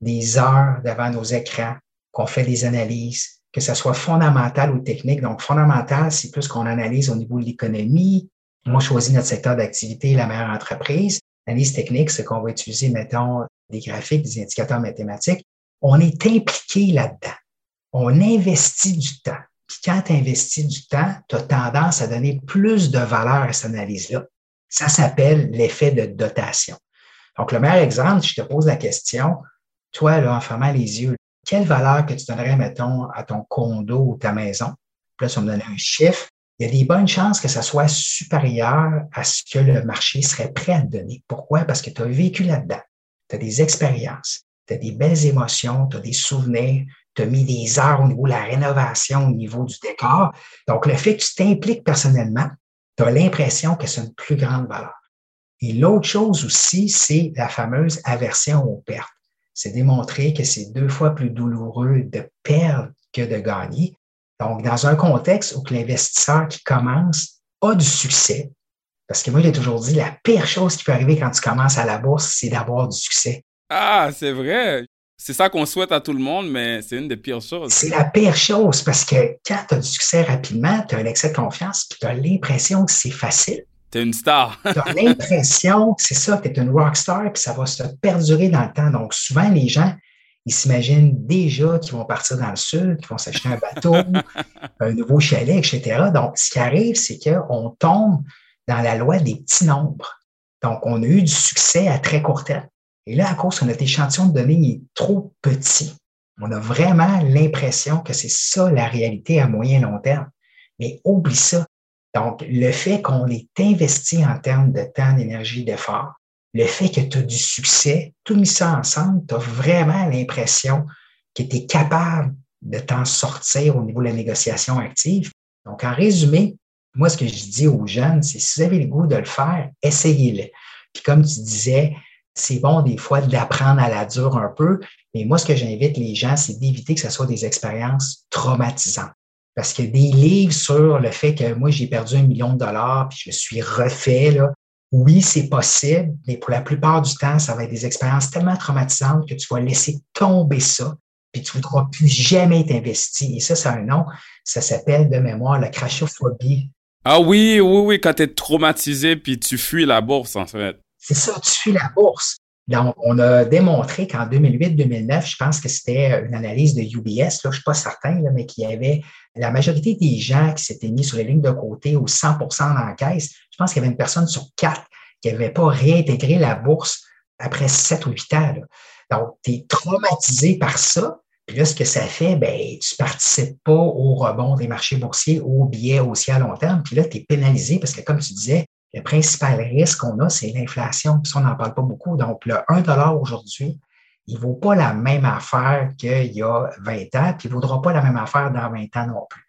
des heures devant nos écrans, qu'on fait des analyses, que ce soit fondamental ou technique. Donc, fondamental, c'est plus qu'on analyse au niveau de l'économie. Moi, je choisis notre secteur d'activité, la meilleure entreprise. Analyse technique, c'est qu'on va utiliser, mettons, des graphiques, des indicateurs mathématiques. On est impliqué là-dedans on investit du temps. Puis quand tu investis du temps, tu as tendance à donner plus de valeur à cette analyse-là. Ça s'appelle l'effet de dotation. Donc, le meilleur exemple, je te pose la question, toi, là, en fermant les yeux, quelle valeur que tu donnerais, mettons, à ton condo ou ta maison? Puis là, ça me donne un chiffre. Il y a des bonnes chances que ça soit supérieur à ce que le marché serait prêt à te donner. Pourquoi? Parce que tu as vécu là-dedans. Tu as des expériences, tu as des belles émotions, tu as des souvenirs, tu as mis des heures au niveau de la rénovation, au niveau du décor. Donc, le fait que tu t'impliques personnellement, tu as l'impression que c'est une plus grande valeur. Et l'autre chose aussi, c'est la fameuse aversion aux pertes. C'est démontré que c'est deux fois plus douloureux de perdre que de gagner. Donc, dans un contexte où l'investisseur qui commence a du succès, parce que moi, j'ai toujours dit, la pire chose qui peut arriver quand tu commences à la bourse, c'est d'avoir du succès. Ah, c'est vrai. C'est ça qu'on souhaite à tout le monde, mais c'est une des pires choses. C'est la pire chose parce que quand tu as du succès rapidement, tu as un excès de confiance, puis tu as l'impression que c'est facile. Tu es une star. tu as [laughs] l'impression, c'est ça, que tu es une rockstar, puis ça va se perdurer dans le temps. Donc, souvent, les gens, ils s'imaginent déjà qu'ils vont partir dans le sud, qu'ils vont s'acheter un bateau, [laughs] un nouveau chalet, etc. Donc, ce qui arrive, c'est qu'on tombe dans la loi des petits nombres. Donc, on a eu du succès à très court terme. Et là, à cause que notre échantillon de données est trop petit, on a vraiment l'impression que c'est ça la réalité à moyen long terme. Mais oublie ça. Donc, le fait qu'on est investi en termes de temps, d'énergie, d'effort, le fait que tu as du succès, tout mis ça ensemble, tu as vraiment l'impression que tu es capable de t'en sortir au niveau de la négociation active. Donc, en résumé, moi, ce que je dis aux jeunes, c'est si vous avez le goût de le faire, essayez-le. Puis comme tu disais, c'est bon des fois d'apprendre à la dure un peu, mais moi, ce que j'invite les gens, c'est d'éviter que ce soit des expériences traumatisantes. Parce que des livres sur le fait que moi, j'ai perdu un million de dollars, puis je suis refait, là, oui, c'est possible, mais pour la plupart du temps, ça va être des expériences tellement traumatisantes que tu vas laisser tomber ça, puis tu ne voudras plus jamais t'investir. Et ça, c'est un nom, ça s'appelle de mémoire la crashophobie. Ah oui, oui, oui, quand tu es traumatisé, puis tu fuis la bourse, en fait. C'est ça, tu fuis la bourse. Donc, on a démontré qu'en 2008-2009, je pense que c'était une analyse de UBS, là, je ne suis pas certain, là, mais qu'il y avait la majorité des gens qui s'étaient mis sur les lignes de côté ou 100 dans la caisse. Je pense qu'il y avait une personne sur quatre qui n'avait pas réintégré la bourse après sept ou huit ans. Donc, tu es traumatisé par ça. Puis là, ce que ça fait, ben, tu ne participes pas au rebond des marchés boursiers, au biais aussi à long terme. Puis là, tu es pénalisé parce que, comme tu disais, le principal risque qu'on a, c'est l'inflation. Puis ça, on n'en parle pas beaucoup. Donc, le 1 aujourd'hui, il ne vaut pas la même affaire qu'il y a 20 ans, puis il ne vaudra pas la même affaire dans 20 ans non plus.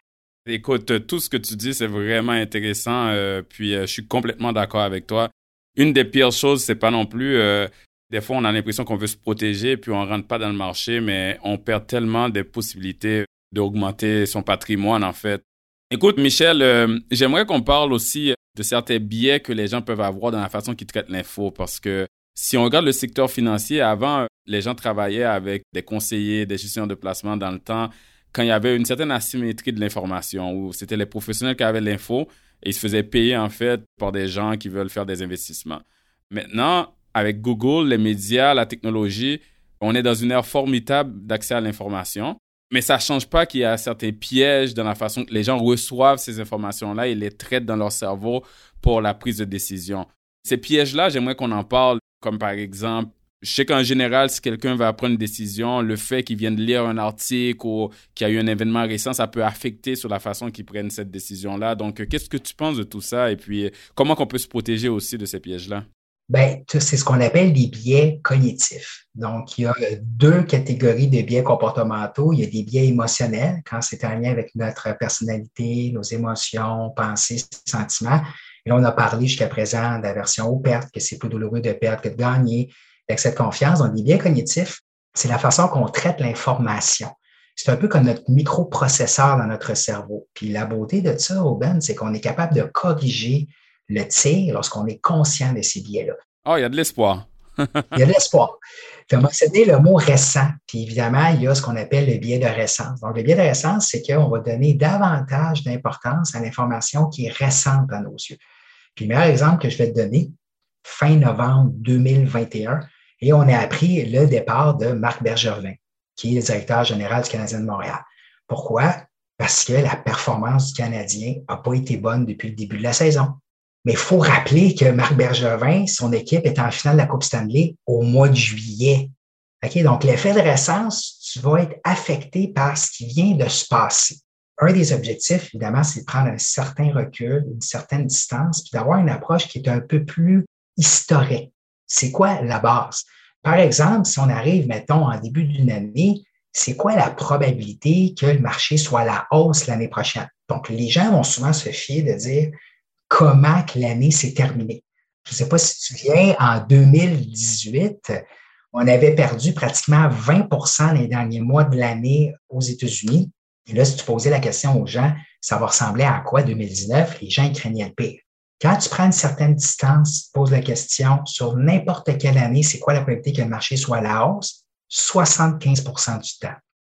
Écoute, tout ce que tu dis, c'est vraiment intéressant, euh, puis euh, je suis complètement d'accord avec toi. Une des pires choses, c'est pas non plus, euh, des fois, on a l'impression qu'on veut se protéger, puis on rentre pas dans le marché, mais on perd tellement de possibilités d'augmenter son patrimoine, en fait. Écoute, Michel, j'aimerais qu'on parle aussi de certains biais que les gens peuvent avoir dans la façon qu'ils traitent l'info. Parce que si on regarde le secteur financier, avant, les gens travaillaient avec des conseillers, des gestionnaires de placement dans le temps, quand il y avait une certaine asymétrie de l'information, où c'était les professionnels qui avaient l'info et ils se faisaient payer en fait par des gens qui veulent faire des investissements. Maintenant, avec Google, les médias, la technologie, on est dans une ère formidable d'accès à l'information. Mais ça change pas qu'il y a certains pièges dans la façon que les gens reçoivent ces informations-là et les traitent dans leur cerveau pour la prise de décision. Ces pièges-là, j'aimerais qu'on en parle, comme par exemple, je sais qu'en général, si quelqu'un va prendre une décision, le fait qu'il vienne lire un article ou qu'il y a eu un événement récent, ça peut affecter sur la façon qu'il prenne cette décision-là. Donc, qu'est-ce que tu penses de tout ça? Et puis comment qu'on peut se protéger aussi de ces pièges-là? Ben, c'est ce qu'on appelle des biais cognitifs. Donc, il y a deux catégories de biais comportementaux. Il y a des biais émotionnels, quand c'est en lien avec notre personnalité, nos émotions, pensées, sentiments. Et là, on a parlé jusqu'à présent d'aversion aux pertes, que c'est plus douloureux de perdre que de gagner, l'excès de confiance. Donc, les biais cognitifs, c'est la façon qu'on traite l'information. C'est un peu comme notre microprocesseur dans notre cerveau. Puis la beauté de ça, Auben, c'est qu'on est capable de corriger le tir lorsqu'on est conscient de ces biais-là. Oh, il y a de l'espoir. il y a de l'espoir. Tu as mentionné le mot récent, puis évidemment, il y a ce qu'on appelle le biais de récence. Donc, le biais de récence, c'est qu'on va donner davantage d'importance à l'information qui est récente à nos yeux. Puis, le meilleur exemple que je vais te donner, fin novembre 2021, et on a appris le départ de Marc Bergervin, qui est le directeur général du Canadien de Montréal. Pourquoi? Parce que la performance du Canadien n'a pas été bonne depuis le début de la saison. Mais il faut rappeler que Marc Bergevin, son équipe est en finale de la Coupe Stanley au mois de juillet. OK? Donc, l'effet de récence, tu vas être affecté par ce qui vient de se passer. Un des objectifs, évidemment, c'est de prendre un certain recul, une certaine distance, puis d'avoir une approche qui est un peu plus historique. C'est quoi la base? Par exemple, si on arrive, mettons, en début d'une année, c'est quoi la probabilité que le marché soit à la hausse l'année prochaine? Donc, les gens vont souvent se fier de dire comment l'année s'est terminée. Je ne sais pas si tu viens, en 2018, on avait perdu pratiquement 20% les derniers mois de l'année aux États-Unis. Et là, si tu posais la question aux gens, ça va ressembler à quoi 2019? Les gens craignaient le pire. Quand tu prends une certaine distance, tu poses la question sur n'importe quelle année, c'est quoi la probabilité que le marché soit à la hausse? 75% du temps.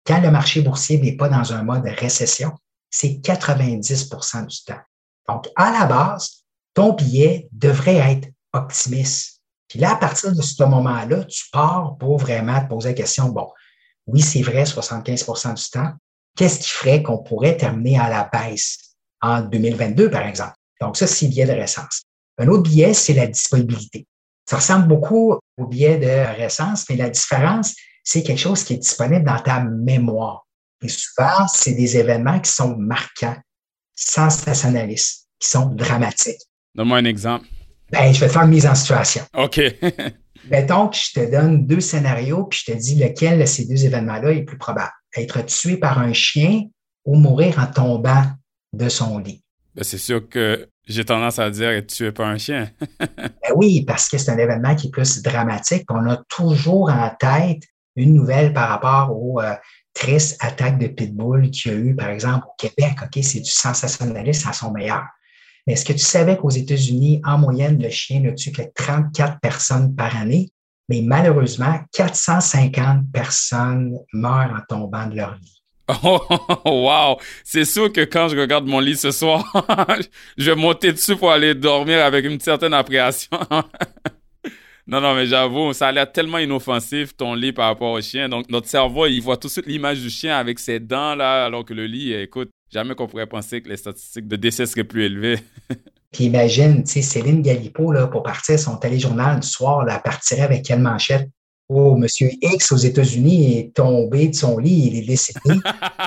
Quand le marché boursier n'est pas dans un mode récession, c'est 90% du temps. Donc, à la base, ton billet devrait être optimiste. Puis là, à partir de ce moment-là, tu pars pour vraiment te poser la question, bon, oui, c'est vrai, 75% du temps. Qu'est-ce qui ferait qu'on pourrait terminer à la baisse en 2022, par exemple? Donc, ça, c'est le billet de récence. Un autre biais, c'est la disponibilité. Ça ressemble beaucoup au biais de récence, mais la différence, c'est quelque chose qui est disponible dans ta mémoire. Et souvent, c'est des événements qui sont marquants, sensationnalistes, qui sont dramatiques. Donne-moi un exemple. Ben, je vais te faire une mise en situation. OK. [laughs] Mettons que je te donne deux scénarios, puis je te dis lequel de ces deux événements-là est plus probable. Être tué par un chien ou mourir en tombant de son lit. Ben, c'est sûr que j'ai tendance à dire être tué par un chien. [laughs] ben oui, parce que c'est un événement qui est plus dramatique. On a toujours en tête une nouvelle par rapport aux euh, tristes attaques de pitbull qu'il y a eu, par exemple, au Québec. OK, c'est du sensationnalisme à son meilleur. Mais est-ce que tu savais qu'aux États-Unis, en moyenne, le chien ne tue que 34 personnes par année? Mais malheureusement, 450 personnes meurent en tombant de leur lit. Oh, [laughs] wow! C'est sûr que quand je regarde mon lit ce soir, [laughs] je vais monter dessus pour aller dormir avec une certaine appréhension. [laughs] non, non, mais j'avoue, ça a l'air tellement inoffensif, ton lit par rapport au chien. Donc, notre cerveau, il voit tout de suite l'image du chien avec ses dents, là, alors que le lit, écoute, jamais qu'on pourrait penser que les statistiques de décès seraient plus élevées. [laughs] Puis imagine, tu sais, Céline Galipo, là, pour partir son téléjournal du soir, elle partirait avec quelle manchette? Oh, Monsieur X aux États-Unis est tombé de son lit, il est décédé,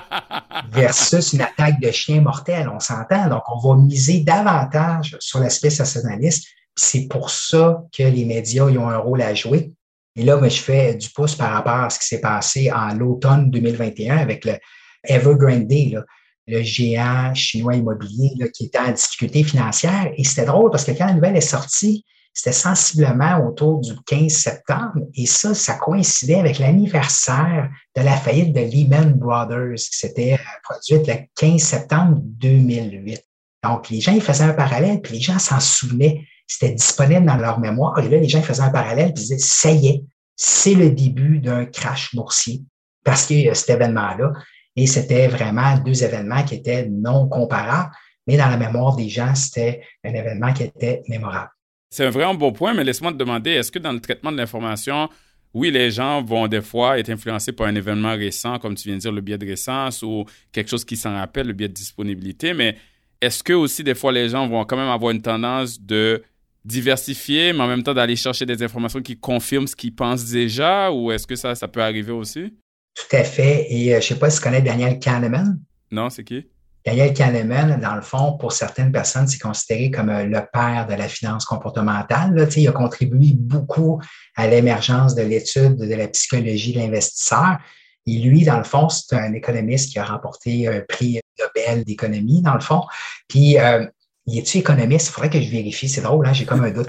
[laughs] versus une attaque de chien mortel, on s'entend. Donc, on va miser davantage sur l'aspect sensationnaliste. C'est pour ça que les médias ont un rôle à jouer. Et là, je fais du pouce par rapport à ce qui s'est passé en l'automne 2021 avec le Evergrande, le géant chinois immobilier qui était en difficulté financière. Et c'était drôle parce que quand la nouvelle est sortie, c'était sensiblement autour du 15 septembre. Et ça, ça coïncidait avec l'anniversaire de la faillite de Lehman Brothers, qui s'était euh, produite le 15 septembre 2008. Donc, les gens, ils faisaient un parallèle, puis les gens s'en souvenaient. C'était disponible dans leur mémoire. Et là, les gens faisaient un parallèle, ils disaient, ça y est, c'est le début d'un crash boursier. Parce qu'il y a cet événement-là. Et c'était vraiment deux événements qui étaient non comparables, mais dans la mémoire des gens, c'était un événement qui était mémorable. C'est un vraiment bon point, mais laisse-moi te demander, est-ce que dans le traitement de l'information, oui, les gens vont des fois être influencés par un événement récent, comme tu viens de dire, le biais de récence ou quelque chose qui s'en rappelle, le biais de disponibilité, mais est-ce que aussi des fois les gens vont quand même avoir une tendance de diversifier, mais en même temps d'aller chercher des informations qui confirment ce qu'ils pensent déjà, ou est-ce que ça, ça peut arriver aussi? Tout à fait. Et euh, je ne sais pas si tu connais Daniel Kahneman. Non, c'est qui? Daniel Kahneman, dans le fond, pour certaines personnes, c'est considéré comme euh, le père de la finance comportementale. Là, il a contribué beaucoup à l'émergence de l'étude de la psychologie de l'investisseur. Et lui, dans le fond, c'est un économiste qui a remporté un prix Nobel d'économie, dans le fond. Puis, euh, il est-tu économiste? Il faudrait que je vérifie. C'est drôle, hein? j'ai comme un doute.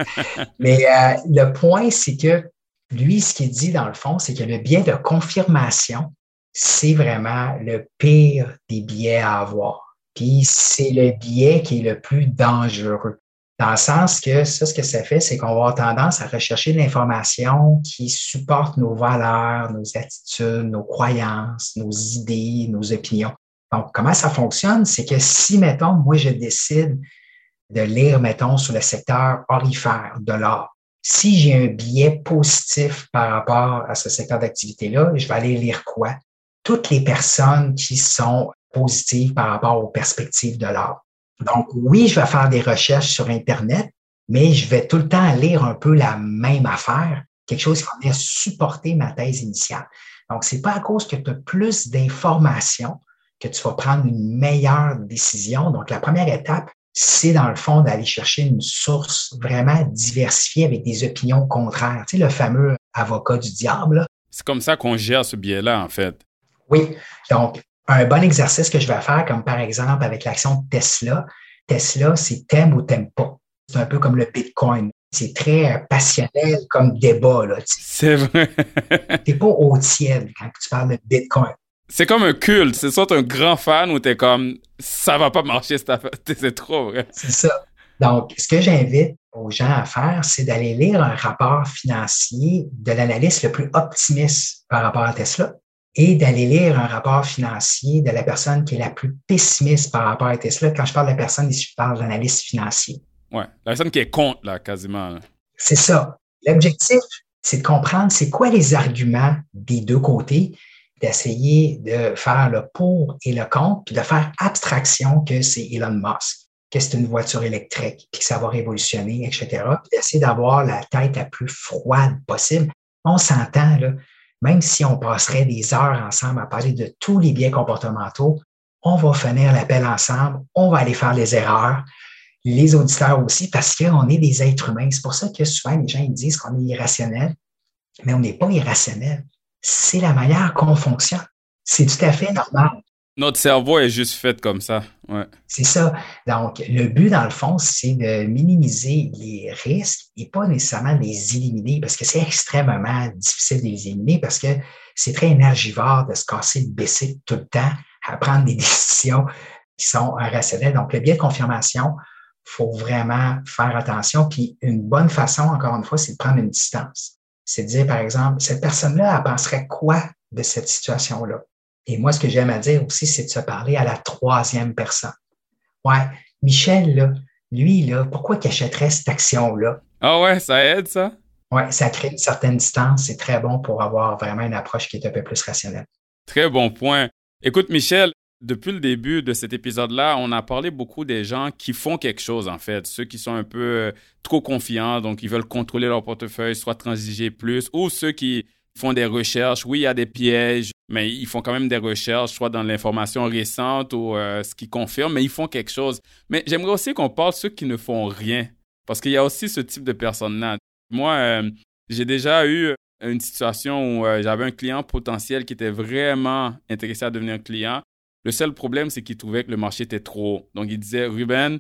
Mais euh, le point, c'est que lui, ce qu'il dit, dans le fond, c'est que le biais de confirmation, c'est vraiment le pire des biais à avoir. Puis c'est le biais qui est le plus dangereux. Dans le sens que ça, ce que ça fait, c'est qu'on va avoir tendance à rechercher de l'information qui supporte nos valeurs, nos attitudes, nos croyances, nos idées, nos opinions. Donc, comment ça fonctionne? C'est que si, mettons, moi, je décide de lire, mettons, sur le secteur orifère de l'art, si j'ai un biais positif par rapport à ce secteur d'activité-là, je vais aller lire quoi? Toutes les personnes qui sont positive par rapport aux perspectives de l'art. Donc, oui, je vais faire des recherches sur Internet, mais je vais tout le temps lire un peu la même affaire, quelque chose qui va venir supporter ma thèse initiale. Donc, c'est pas à cause que tu as plus d'informations que tu vas prendre une meilleure décision. Donc, la première étape, c'est dans le fond d'aller chercher une source vraiment diversifiée avec des opinions contraires. Tu sais, le fameux avocat du diable. C'est comme ça qu'on gère ce biais-là, en fait. Oui. Donc, un bon exercice que je vais faire, comme par exemple avec l'action de Tesla, Tesla, c'est t'aimes ou t'aimes pas. C'est un peu comme le Bitcoin. C'est très euh, passionnel comme débat. C'est vrai. t'es pas au tiède quand tu parles de Bitcoin. C'est comme un culte. C'est soit un grand fan ou t'es comme ça va pas marcher cette affaire. [laughs] C'est trop vrai. C'est ça. Donc, ce que j'invite aux gens à faire, c'est d'aller lire un rapport financier de l'analyste le plus optimiste par rapport à Tesla et d'aller lire un rapport financier de la personne qui est la plus pessimiste par rapport à Tesla. Quand je parle de la personne, je parle d'analyste financier. Ouais, la personne qui est contre, là, quasiment. C'est ça. L'objectif, c'est de comprendre c'est quoi les arguments des deux côtés, d'essayer de faire le pour et le contre, puis de faire abstraction que c'est Elon Musk que c'est une voiture électrique, puis que ça va révolutionner, etc. Puis d'essayer d'avoir la tête la plus froide possible. On s'entend, là, même si on passerait des heures ensemble à parler de tous les biais comportementaux, on va finir l'appel ensemble, on va aller faire les erreurs, les auditeurs aussi, parce qu'on est des êtres humains. C'est pour ça que souvent les gens ils disent qu'on est irrationnel, mais on n'est pas irrationnel. C'est la manière qu'on fonctionne. C'est tout à fait normal. Notre cerveau est juste fait comme ça. Ouais. C'est ça. Donc, le but, dans le fond, c'est de minimiser les risques et pas nécessairement les éliminer parce que c'est extrêmement difficile de les éliminer parce que c'est très énergivore de se casser le baisser tout le temps à prendre des [laughs] décisions qui sont irrationnelles. Donc, le biais de confirmation, faut vraiment faire attention. Puis, une bonne façon, encore une fois, c'est de prendre une distance. C'est de dire, par exemple, cette personne-là, elle penserait quoi de cette situation-là? Et moi, ce que j'aime à dire aussi, c'est de se parler à la troisième personne. Ouais, Michel, là, lui, là, pourquoi il achèterait cette action-là? Ah ouais, ça aide, ça? Ouais, ça crée une certaine distance. C'est très bon pour avoir vraiment une approche qui est un peu plus rationnelle. Très bon point. Écoute, Michel, depuis le début de cet épisode-là, on a parlé beaucoup des gens qui font quelque chose, en fait. Ceux qui sont un peu euh, trop confiants, donc ils veulent contrôler leur portefeuille, soit transiger plus, ou ceux qui font des recherches. Oui, il y a des pièges, mais ils font quand même des recherches, soit dans l'information récente ou euh, ce qui confirme, mais ils font quelque chose. Mais j'aimerais aussi qu'on parle de ceux qui ne font rien, parce qu'il y a aussi ce type de personnes-là. Moi, euh, j'ai déjà eu une situation où j'avais un client potentiel qui était vraiment intéressé à devenir client. Le seul problème, c'est qu'il trouvait que le marché était trop haut. Donc, il disait, Ruben,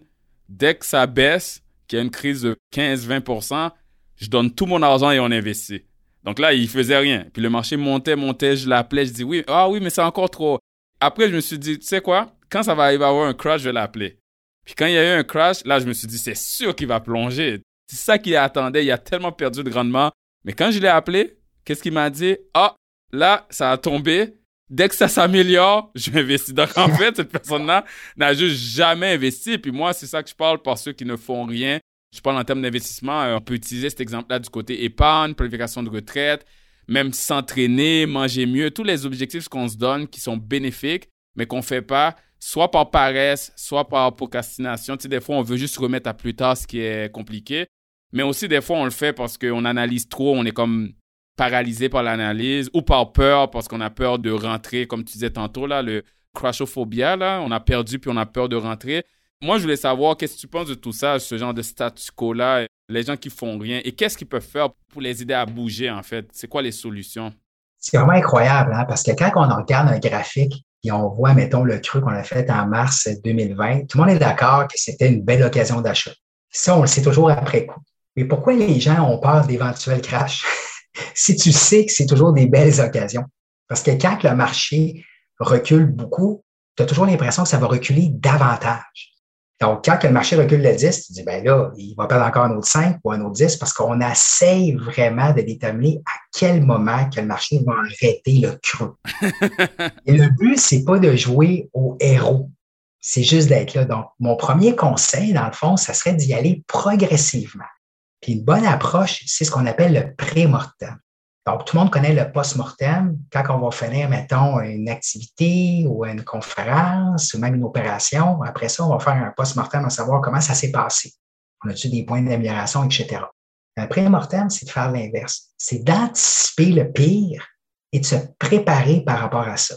dès que ça baisse, qu'il y a une crise de 15-20% je donne tout mon argent et on investit. Donc là, il faisait rien. Puis le marché montait, montait, je l'appelais, je dis oui, ah oui, mais c'est encore trop. Après, je me suis dit, tu sais quoi, quand ça va arriver à avoir un crash, je vais l'appeler. Puis quand il y a eu un crash, là, je me suis dit, c'est sûr qu'il va plonger. C'est ça qu'il attendait. Il a tellement perdu de rendement. Mais quand je l'ai appelé, qu'est-ce qu'il m'a dit? Ah, là, ça a tombé. Dès que ça s'améliore, [laughs] je vais investir. Donc, en fait, cette personne-là n'a juste jamais investi. Puis moi, c'est ça que je parle par ceux qui ne font rien je parle en termes d'investissement, euh, on peut utiliser cet exemple-là du côté épargne, planification de retraite, même s'entraîner, manger mieux, tous les objectifs qu'on se donne qui sont bénéfiques, mais qu'on ne fait pas, soit par paresse, soit par procrastination. Tu sais, des fois, on veut juste remettre à plus tard ce qui est compliqué, mais aussi des fois, on le fait parce qu'on analyse trop, on est comme paralysé par l'analyse ou par peur parce qu'on a peur de rentrer, comme tu disais tantôt, là, le crashophobia, là, on a perdu puis on a peur de rentrer. Moi, je voulais savoir qu'est-ce que tu penses de tout ça, ce genre de statu quo-là, les gens qui font rien, et qu'est-ce qu'ils peuvent faire pour les aider à bouger, en fait? C'est quoi les solutions? C'est vraiment incroyable, hein, parce que quand on regarde un graphique et on voit, mettons, le cru qu'on a fait en mars 2020, tout le monde est d'accord que c'était une belle occasion d'achat. Ça, on le sait toujours après coup. Mais pourquoi les gens ont peur d'éventuels crash si tu sais que c'est toujours des belles occasions? Parce que quand le marché recule beaucoup, tu as toujours l'impression que ça va reculer davantage. Donc, quand le marché recule le 10, tu dis, ben là, il va perdre encore un autre 5 ou un autre 10 parce qu'on essaye vraiment de déterminer à quel moment que le marché va arrêter le creux. [laughs] Et le but, c'est pas de jouer au héros. C'est juste d'être là. Donc, mon premier conseil, dans le fond, ça serait d'y aller progressivement. Puis une bonne approche, c'est ce qu'on appelle le pré-mortem. Donc, tout le monde connaît le post-mortem. Quand on va finir, mettons, une activité ou une conférence ou même une opération, après ça, on va faire un post-mortem à savoir comment ça s'est passé. On a-tu des points d'amélioration, etc. Un pré-mortem, c'est de faire l'inverse. C'est d'anticiper le pire et de se préparer par rapport à ça.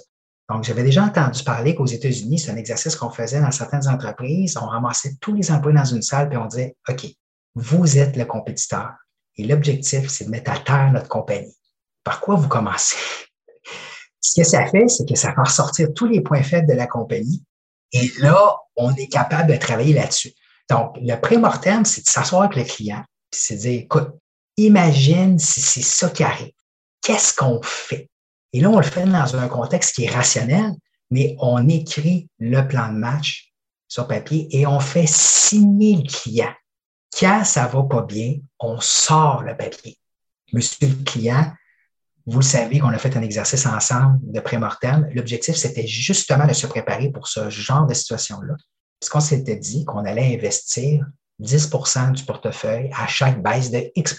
Donc, j'avais déjà entendu parler qu'aux États-Unis, c'est un exercice qu'on faisait dans certaines entreprises. On ramassait tous les employés dans une salle et on disait, OK, vous êtes le compétiteur. Et l'objectif, c'est de mettre à terre notre compagnie par quoi vous commencez? [laughs] Ce que ça fait, c'est que ça fait ressortir tous les points faibles de la compagnie. Et là, on est capable de travailler là-dessus. Donc, le pré-mortem, c'est de s'asseoir avec le client, puis c'est dire, écoute, imagine si c'est ça qui arrive. Qu'est-ce qu'on fait? Et là, on le fait dans un contexte qui est rationnel, mais on écrit le plan de match sur papier et on fait signer le client. Quand ça va pas bien, on sort le papier. Monsieur le client, vous le savez qu'on a fait un exercice ensemble de pré-mortem. L'objectif, c'était justement de se préparer pour ce genre de situation-là. Puisqu'on s'était dit qu'on allait investir 10% du portefeuille à chaque baisse de X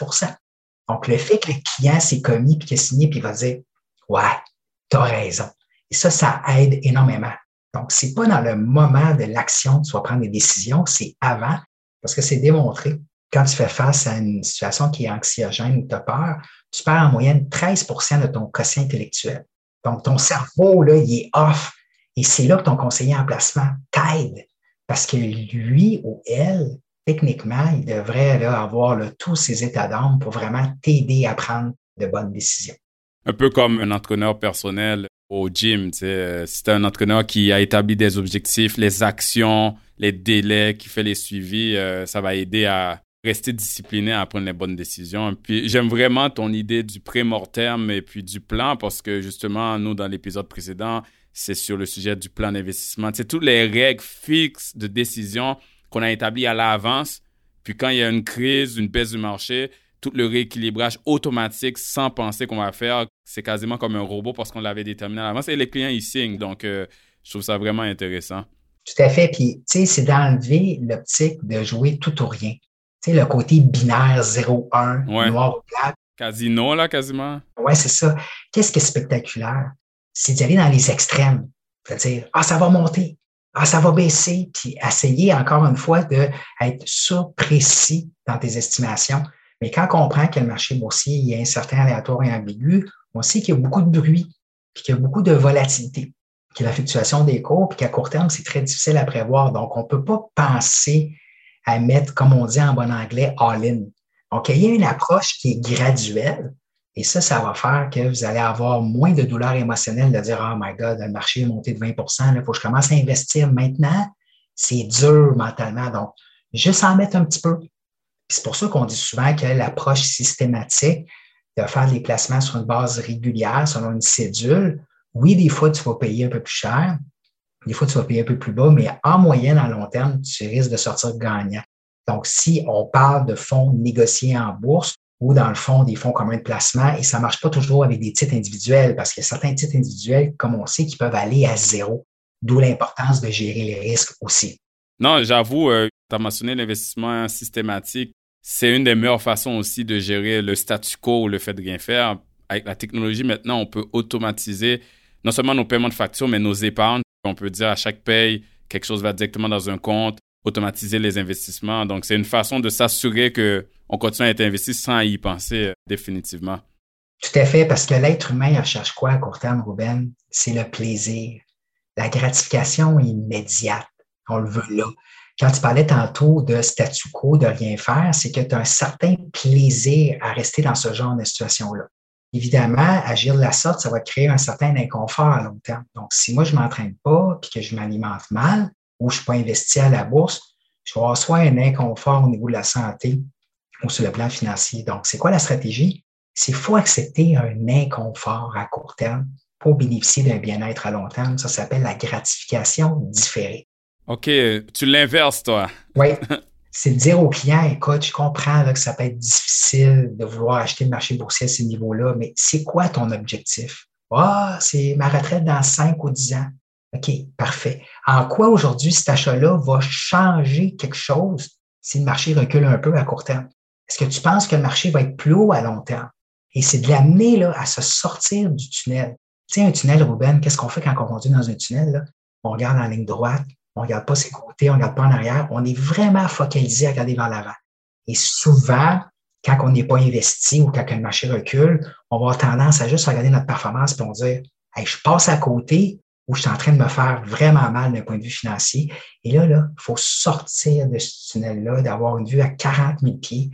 Donc, le fait que le client s'est commis puis qu'il a signé puis il va dire Ouais, tu as raison. Et ça, ça aide énormément. Donc, c'est pas dans le moment de l'action que tu vas prendre des décisions, c'est avant, parce que c'est démontré. Quand tu fais face à une situation qui est anxiogène ou tu as peur, tu perds en moyenne 13% de ton quotient intellectuel. Donc, ton cerveau, là, il est off. Et c'est là que ton conseiller en placement t'aide. Parce que lui ou elle, techniquement, il devrait avoir tous ses états d'âme pour vraiment t'aider à prendre de bonnes décisions. Un peu comme un entraîneur personnel au gym. Euh, c'est un entraîneur qui a établi des objectifs, les actions, les délais, qui fait les suivis. Euh, ça va aider à rester discipliné à prendre les bonnes décisions. Puis j'aime vraiment ton idée du pré-mortem et puis du plan parce que justement, nous, dans l'épisode précédent, c'est sur le sujet du plan d'investissement. C'est toutes les règles fixes de décision qu'on a établies à l'avance. Puis quand il y a une crise, une baisse du marché, tout le rééquilibrage automatique sans penser qu'on va faire, c'est quasiment comme un robot parce qu'on l'avait déterminé à l'avance et les clients, ils signent. Donc, euh, je trouve ça vraiment intéressant. Tout à fait. Puis, tu sais, c'est d'enlever l'optique de jouer tout ou rien. Tu sais, le côté binaire 0-1, noir ou blanc. Casino, là, quasiment. Ouais, c'est ça. Qu'est-ce qui est spectaculaire? C'est d'y aller dans les extrêmes. C'est-à-dire, ah, ça va monter, ah, ça va baisser, puis essayer encore une fois d'être surprécis dans tes estimations. Mais quand on comprend que le marché boursier il y a un certain aléatoire et ambigu, on sait qu'il y a beaucoup de bruit, puis qu'il y a beaucoup de volatilité, qu'il y a la fluctuation des cours, puis qu'à court terme, c'est très difficile à prévoir. Donc, on ne peut pas penser à mettre, comme on dit en bon anglais, all-in. Donc, il y a une approche qui est graduelle. Et ça, ça va faire que vous allez avoir moins de douleur émotionnelle de dire, oh my God, le marché est monté de 20% il faut que je commence à investir maintenant. C'est dur mentalement. Donc, juste en mettre un petit peu. C'est pour ça qu'on dit souvent que l'approche systématique de faire des placements sur une base régulière, selon une cédule, oui, des fois, tu vas payer un peu plus cher, des fois, tu vas payer un peu plus bas, mais en moyenne, à long terme, tu risques de sortir gagnant. Donc, si on parle de fonds négociés en bourse ou dans le fond des fonds communs de placement, et ça ne marche pas toujours avec des titres individuels, parce qu'il y a certains titres individuels, comme on sait, qui peuvent aller à zéro, d'où l'importance de gérer les risques aussi. Non, j'avoue, euh, tu as mentionné l'investissement systématique. C'est une des meilleures façons aussi de gérer le statu quo, le fait de rien faire. Avec la technologie, maintenant, on peut automatiser non seulement nos paiements de factures, mais nos épargnes. On peut dire à chaque paye, quelque chose va directement dans un compte, automatiser les investissements. Donc, c'est une façon de s'assurer qu'on continue à être investi sans y penser euh, définitivement. Tout à fait, parce que l'être humain recherche quoi à court terme, Ruben? C'est le plaisir. La gratification immédiate. On le veut là. Quand tu parlais tantôt de statu quo, de rien faire, c'est que tu as un certain plaisir à rester dans ce genre de situation-là. Évidemment, agir de la sorte, ça va créer un certain inconfort à long terme. Donc, si moi, je ne m'entraîne pas puis que je m'alimente mal ou je ne suis pas investi à la bourse, je vais avoir soit un inconfort au niveau de la santé ou sur le plan financier. Donc, c'est quoi la stratégie? C'est faut accepter un inconfort à court terme pour bénéficier d'un bien-être à long terme. Ça s'appelle la gratification différée. OK, tu l'inverses, toi. Oui. [laughs] C'est de dire au client, écoute, je comprends que ça peut être difficile de vouloir acheter le marché boursier à ce niveau-là, mais c'est quoi ton objectif? Ah, c'est ma retraite dans 5 ou 10 ans. OK, parfait. En quoi aujourd'hui cet achat-là va changer quelque chose si le marché recule un peu à court terme? Est-ce que tu penses que le marché va être plus haut à long terme? Et c'est de l'amener à se sortir du tunnel. Tu sais, un tunnel, Ruben, qu'est-ce qu'on fait quand on conduit dans un tunnel? Là? On regarde en ligne droite, on regarde pas ses côtés, on ne regarde pas en arrière. On est vraiment focalisé à regarder vers l'avant. Et souvent, quand on n'est pas investi ou quand le marché recule, on va avoir tendance à juste regarder notre performance et on dire je passe à côté ou je suis en train de me faire vraiment mal d'un point de vue financier. Et là, là, il faut sortir de ce tunnel-là, d'avoir une vue à 40 000 pieds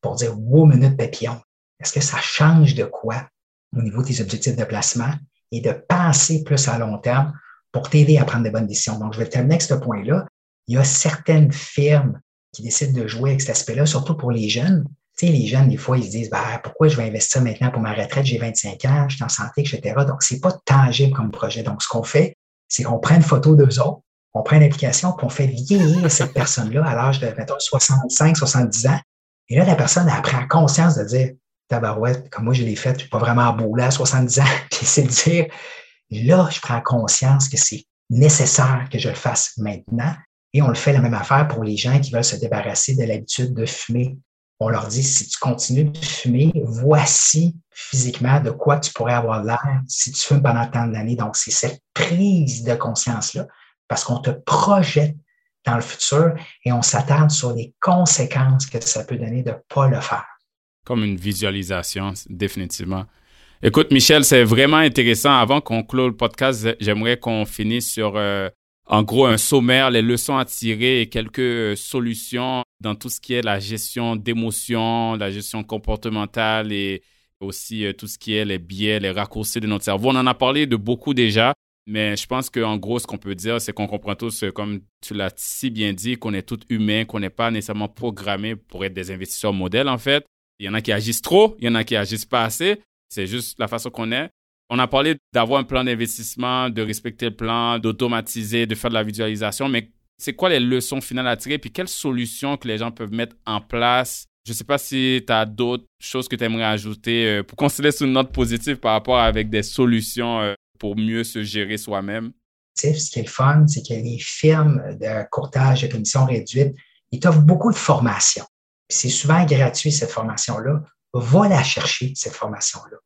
pour dire wow, minute papillon. Est-ce que ça change de quoi au niveau des objectifs de placement? et de penser plus à long terme pour t'aider à prendre des bonnes décisions. Donc, je vais terminer avec ce point-là. Il y a certaines firmes qui décident de jouer avec cet aspect-là, surtout pour les jeunes. Tu sais, les jeunes, des fois, ils se disent, bah, pourquoi je vais investir maintenant pour ma retraite? J'ai 25 ans, je suis en santé, etc. Donc, c'est pas tangible comme projet. Donc, ce qu'on fait, c'est qu'on prend une photo d'eux autres, on prend une application, puis on fait vieillir cette personne-là à l'âge de, mettons, 65, 70 ans. Et là, la personne, elle prend conscience de dire, tabarouette, comme moi, je l'ai fait, je suis pas vraiment beau là à 70 ans, puis c'est de dire, là, je prends conscience que c'est nécessaire que je le fasse maintenant. Et on le fait la même affaire pour les gens qui veulent se débarrasser de l'habitude de fumer. On leur dit, si tu continues de fumer, voici physiquement de quoi tu pourrais avoir l'air si tu fumes pendant tant d'années. Donc, c'est cette prise de conscience-là parce qu'on te projette dans le futur et on s'attarde sur les conséquences que ça peut donner de ne pas le faire. Comme une visualisation, définitivement. Écoute, Michel, c'est vraiment intéressant. Avant qu'on clôt le podcast, j'aimerais qu'on finisse sur, euh, en gros, un sommaire, les leçons à tirer et quelques euh, solutions dans tout ce qui est la gestion d'émotions, la gestion comportementale et aussi euh, tout ce qui est les biais, les raccourcis de notre cerveau. On en a parlé de beaucoup déjà, mais je pense qu'en gros, ce qu'on peut dire, c'est qu'on comprend tous, comme tu l'as si bien dit, qu'on est tous humains, qu'on n'est pas nécessairement programmés pour être des investisseurs modèles, en fait. Il y en a qui agissent trop, il y en a qui agissent pas assez. C'est juste la façon qu'on est. On a parlé d'avoir un plan d'investissement, de respecter le plan, d'automatiser, de faire de la visualisation, mais c'est quoi les leçons finales à tirer, puis quelles solutions que les gens peuvent mettre en place? Je ne sais pas si tu as d'autres choses que tu aimerais ajouter euh, pour qu'on se laisse une note positive par rapport avec des solutions euh, pour mieux se gérer soi-même? Ce qui est le fun, c'est que les firmes de courtage de commission réduite, ils t'offrent beaucoup de formations. C'est souvent gratuit, cette formation-là. Va la chercher, cette formation-là.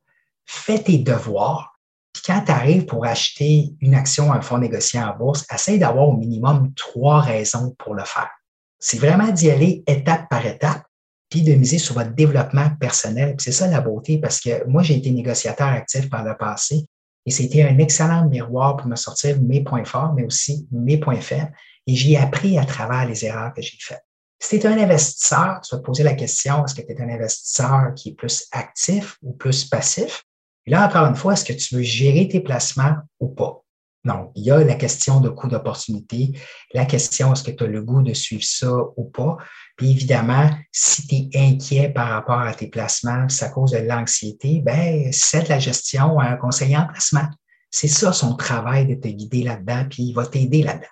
Fais tes devoirs. Puis quand tu arrives pour acheter une action à un fonds négocié en bourse, essaye d'avoir au minimum trois raisons pour le faire. C'est vraiment d'y aller étape par étape, puis de miser sur votre développement personnel. C'est ça la beauté, parce que moi, j'ai été négociateur actif par le passé. Et c'était un excellent miroir pour me sortir mes points forts, mais aussi mes points faibles. Et j'ai appris à travers les erreurs que j'ai faites. Si tu es un investisseur, tu vas te poser la question, est-ce que tu es un investisseur qui est plus actif ou plus passif? Et là, encore une fois, est-ce que tu veux gérer tes placements ou pas? Donc, il y a la question de coût d'opportunité, la question est-ce que tu as le goût de suivre ça ou pas? Puis évidemment, si tu es inquiet par rapport à tes placements, à cause de l'anxiété, ben, c'est la gestion à un conseiller en placement. C'est ça son travail de te guider là-dedans, puis il va t'aider là-dedans.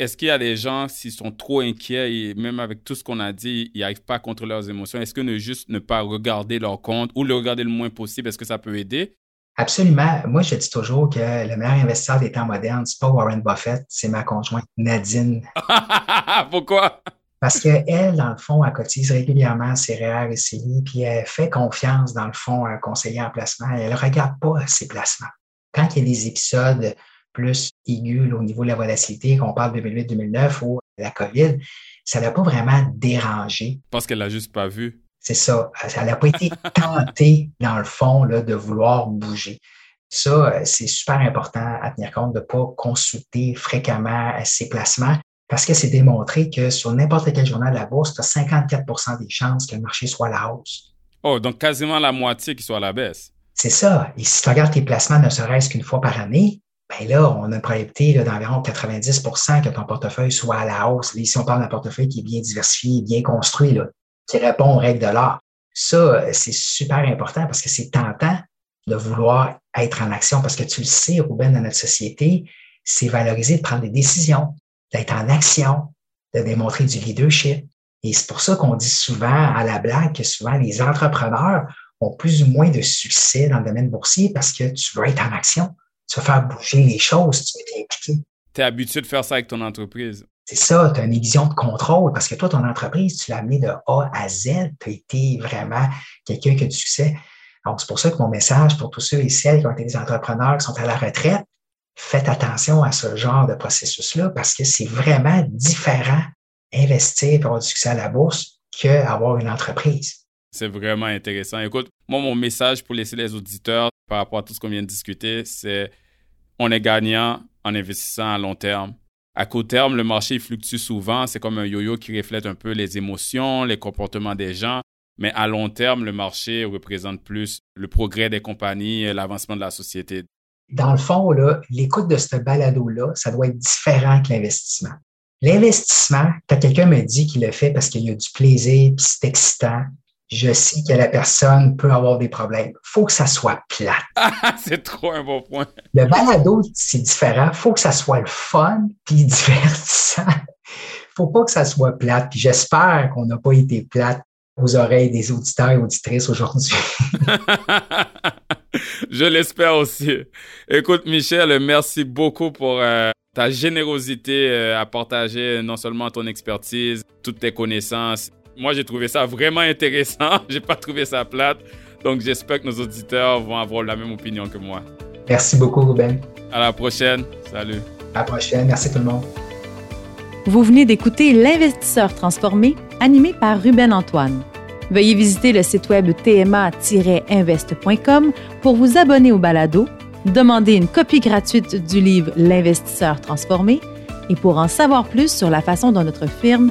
Est-ce qu'il y a des gens, s'ils sont trop inquiets et même avec tout ce qu'on a dit, ils n'arrivent pas à contrôler leurs émotions, est-ce que ne juste ne pas regarder leur compte ou le regarder le moins possible, est-ce que ça peut aider? Absolument. Moi, je dis toujours que le meilleur investisseur des temps modernes, c'est pas Warren Buffett, c'est ma conjointe Nadine. [laughs] Pourquoi? Parce qu'elle, dans le fond, elle cotise régulièrement ses REER et ses lits, puis elle fait confiance, dans le fond, à un conseiller en placement. Elle ne regarde pas ses placements. Quand il y a des épisodes plus aigus au niveau de la volatilité, qu'on parle de 2008-2009 ou la COVID, ça n'a pas vraiment dérangé. Parce qu'elle l'a juste pas vu. C'est ça. Elle n'a pas été [laughs] tentée, dans le fond, là, de vouloir bouger. Ça, c'est super important à tenir compte de ne pas consulter fréquemment ses placements parce que c'est démontré que sur n'importe quel journal de la bourse, tu as 54% des chances que le marché soit à la hausse. Oh, donc quasiment la moitié qui soit à la baisse. C'est ça. Et si tu regardes tes placements ne serait-ce qu'une fois par année, ben là, on a une probabilité d'environ 90% que ton portefeuille soit à la hausse. Ici, on parle d'un portefeuille qui est bien diversifié, bien construit. Là qui répond aux règles de l'art. Ça, c'est super important parce que c'est tentant de vouloir être en action parce que tu le sais, Ruben, dans notre société, c'est valoriser de prendre des décisions, d'être en action, de démontrer du leadership. Et c'est pour ça qu'on dit souvent à la blague que souvent les entrepreneurs ont plus ou moins de succès dans le domaine boursier parce que tu veux être en action, tu veux faire bouger les choses, tu veux t'impliquer. Tu es habitué de faire ça avec ton entreprise. C'est ça, tu as une vision de contrôle parce que toi, ton entreprise, tu l'as amené de A à Z. Tu as été vraiment quelqu'un qui a du succès. Donc, c'est pour ça que mon message pour tous ceux et celles qui ont été des entrepreneurs qui sont à la retraite, faites attention à ce genre de processus-là parce que c'est vraiment différent investir pour avoir du succès à la bourse qu'avoir une entreprise. C'est vraiment intéressant. Écoute, moi, mon message pour laisser les auditeurs par rapport à tout ce qu'on vient de discuter, c'est on est gagnant en investissant à long terme. À court terme, le marché fluctue souvent. C'est comme un yo-yo qui reflète un peu les émotions, les comportements des gens. Mais à long terme, le marché représente plus le progrès des compagnies l'avancement de la société. Dans le fond, l'écoute de ce balado-là, ça doit être différent que l'investissement. L'investissement, quand quelqu'un me dit qu'il le fait parce qu'il y a du plaisir, puis c'est excitant, je sais que la personne peut avoir des problèmes. faut que ça soit plat. [laughs] c'est trop un bon point. Le balado, c'est différent. faut que ça soit le fun puis divertissant. faut pas que ça soit plate. Puis j'espère qu'on n'a pas été plate aux oreilles des auditeurs et auditrices aujourd'hui. [laughs] Je l'espère aussi. Écoute, Michel, merci beaucoup pour euh, ta générosité euh, à partager non seulement ton expertise, toutes tes connaissances. Moi, j'ai trouvé ça vraiment intéressant. [laughs] j'ai pas trouvé ça plate. Donc, j'espère que nos auditeurs vont avoir la même opinion que moi. Merci beaucoup, Ruben. À la prochaine. Salut. À la prochaine. Merci tout le monde. Vous venez d'écouter L'investisseur transformé, animé par Ruben Antoine. Veuillez visiter le site web tma-invest.com pour vous abonner au balado, demander une copie gratuite du livre L'investisseur transformé et pour en savoir plus sur la façon dont notre firme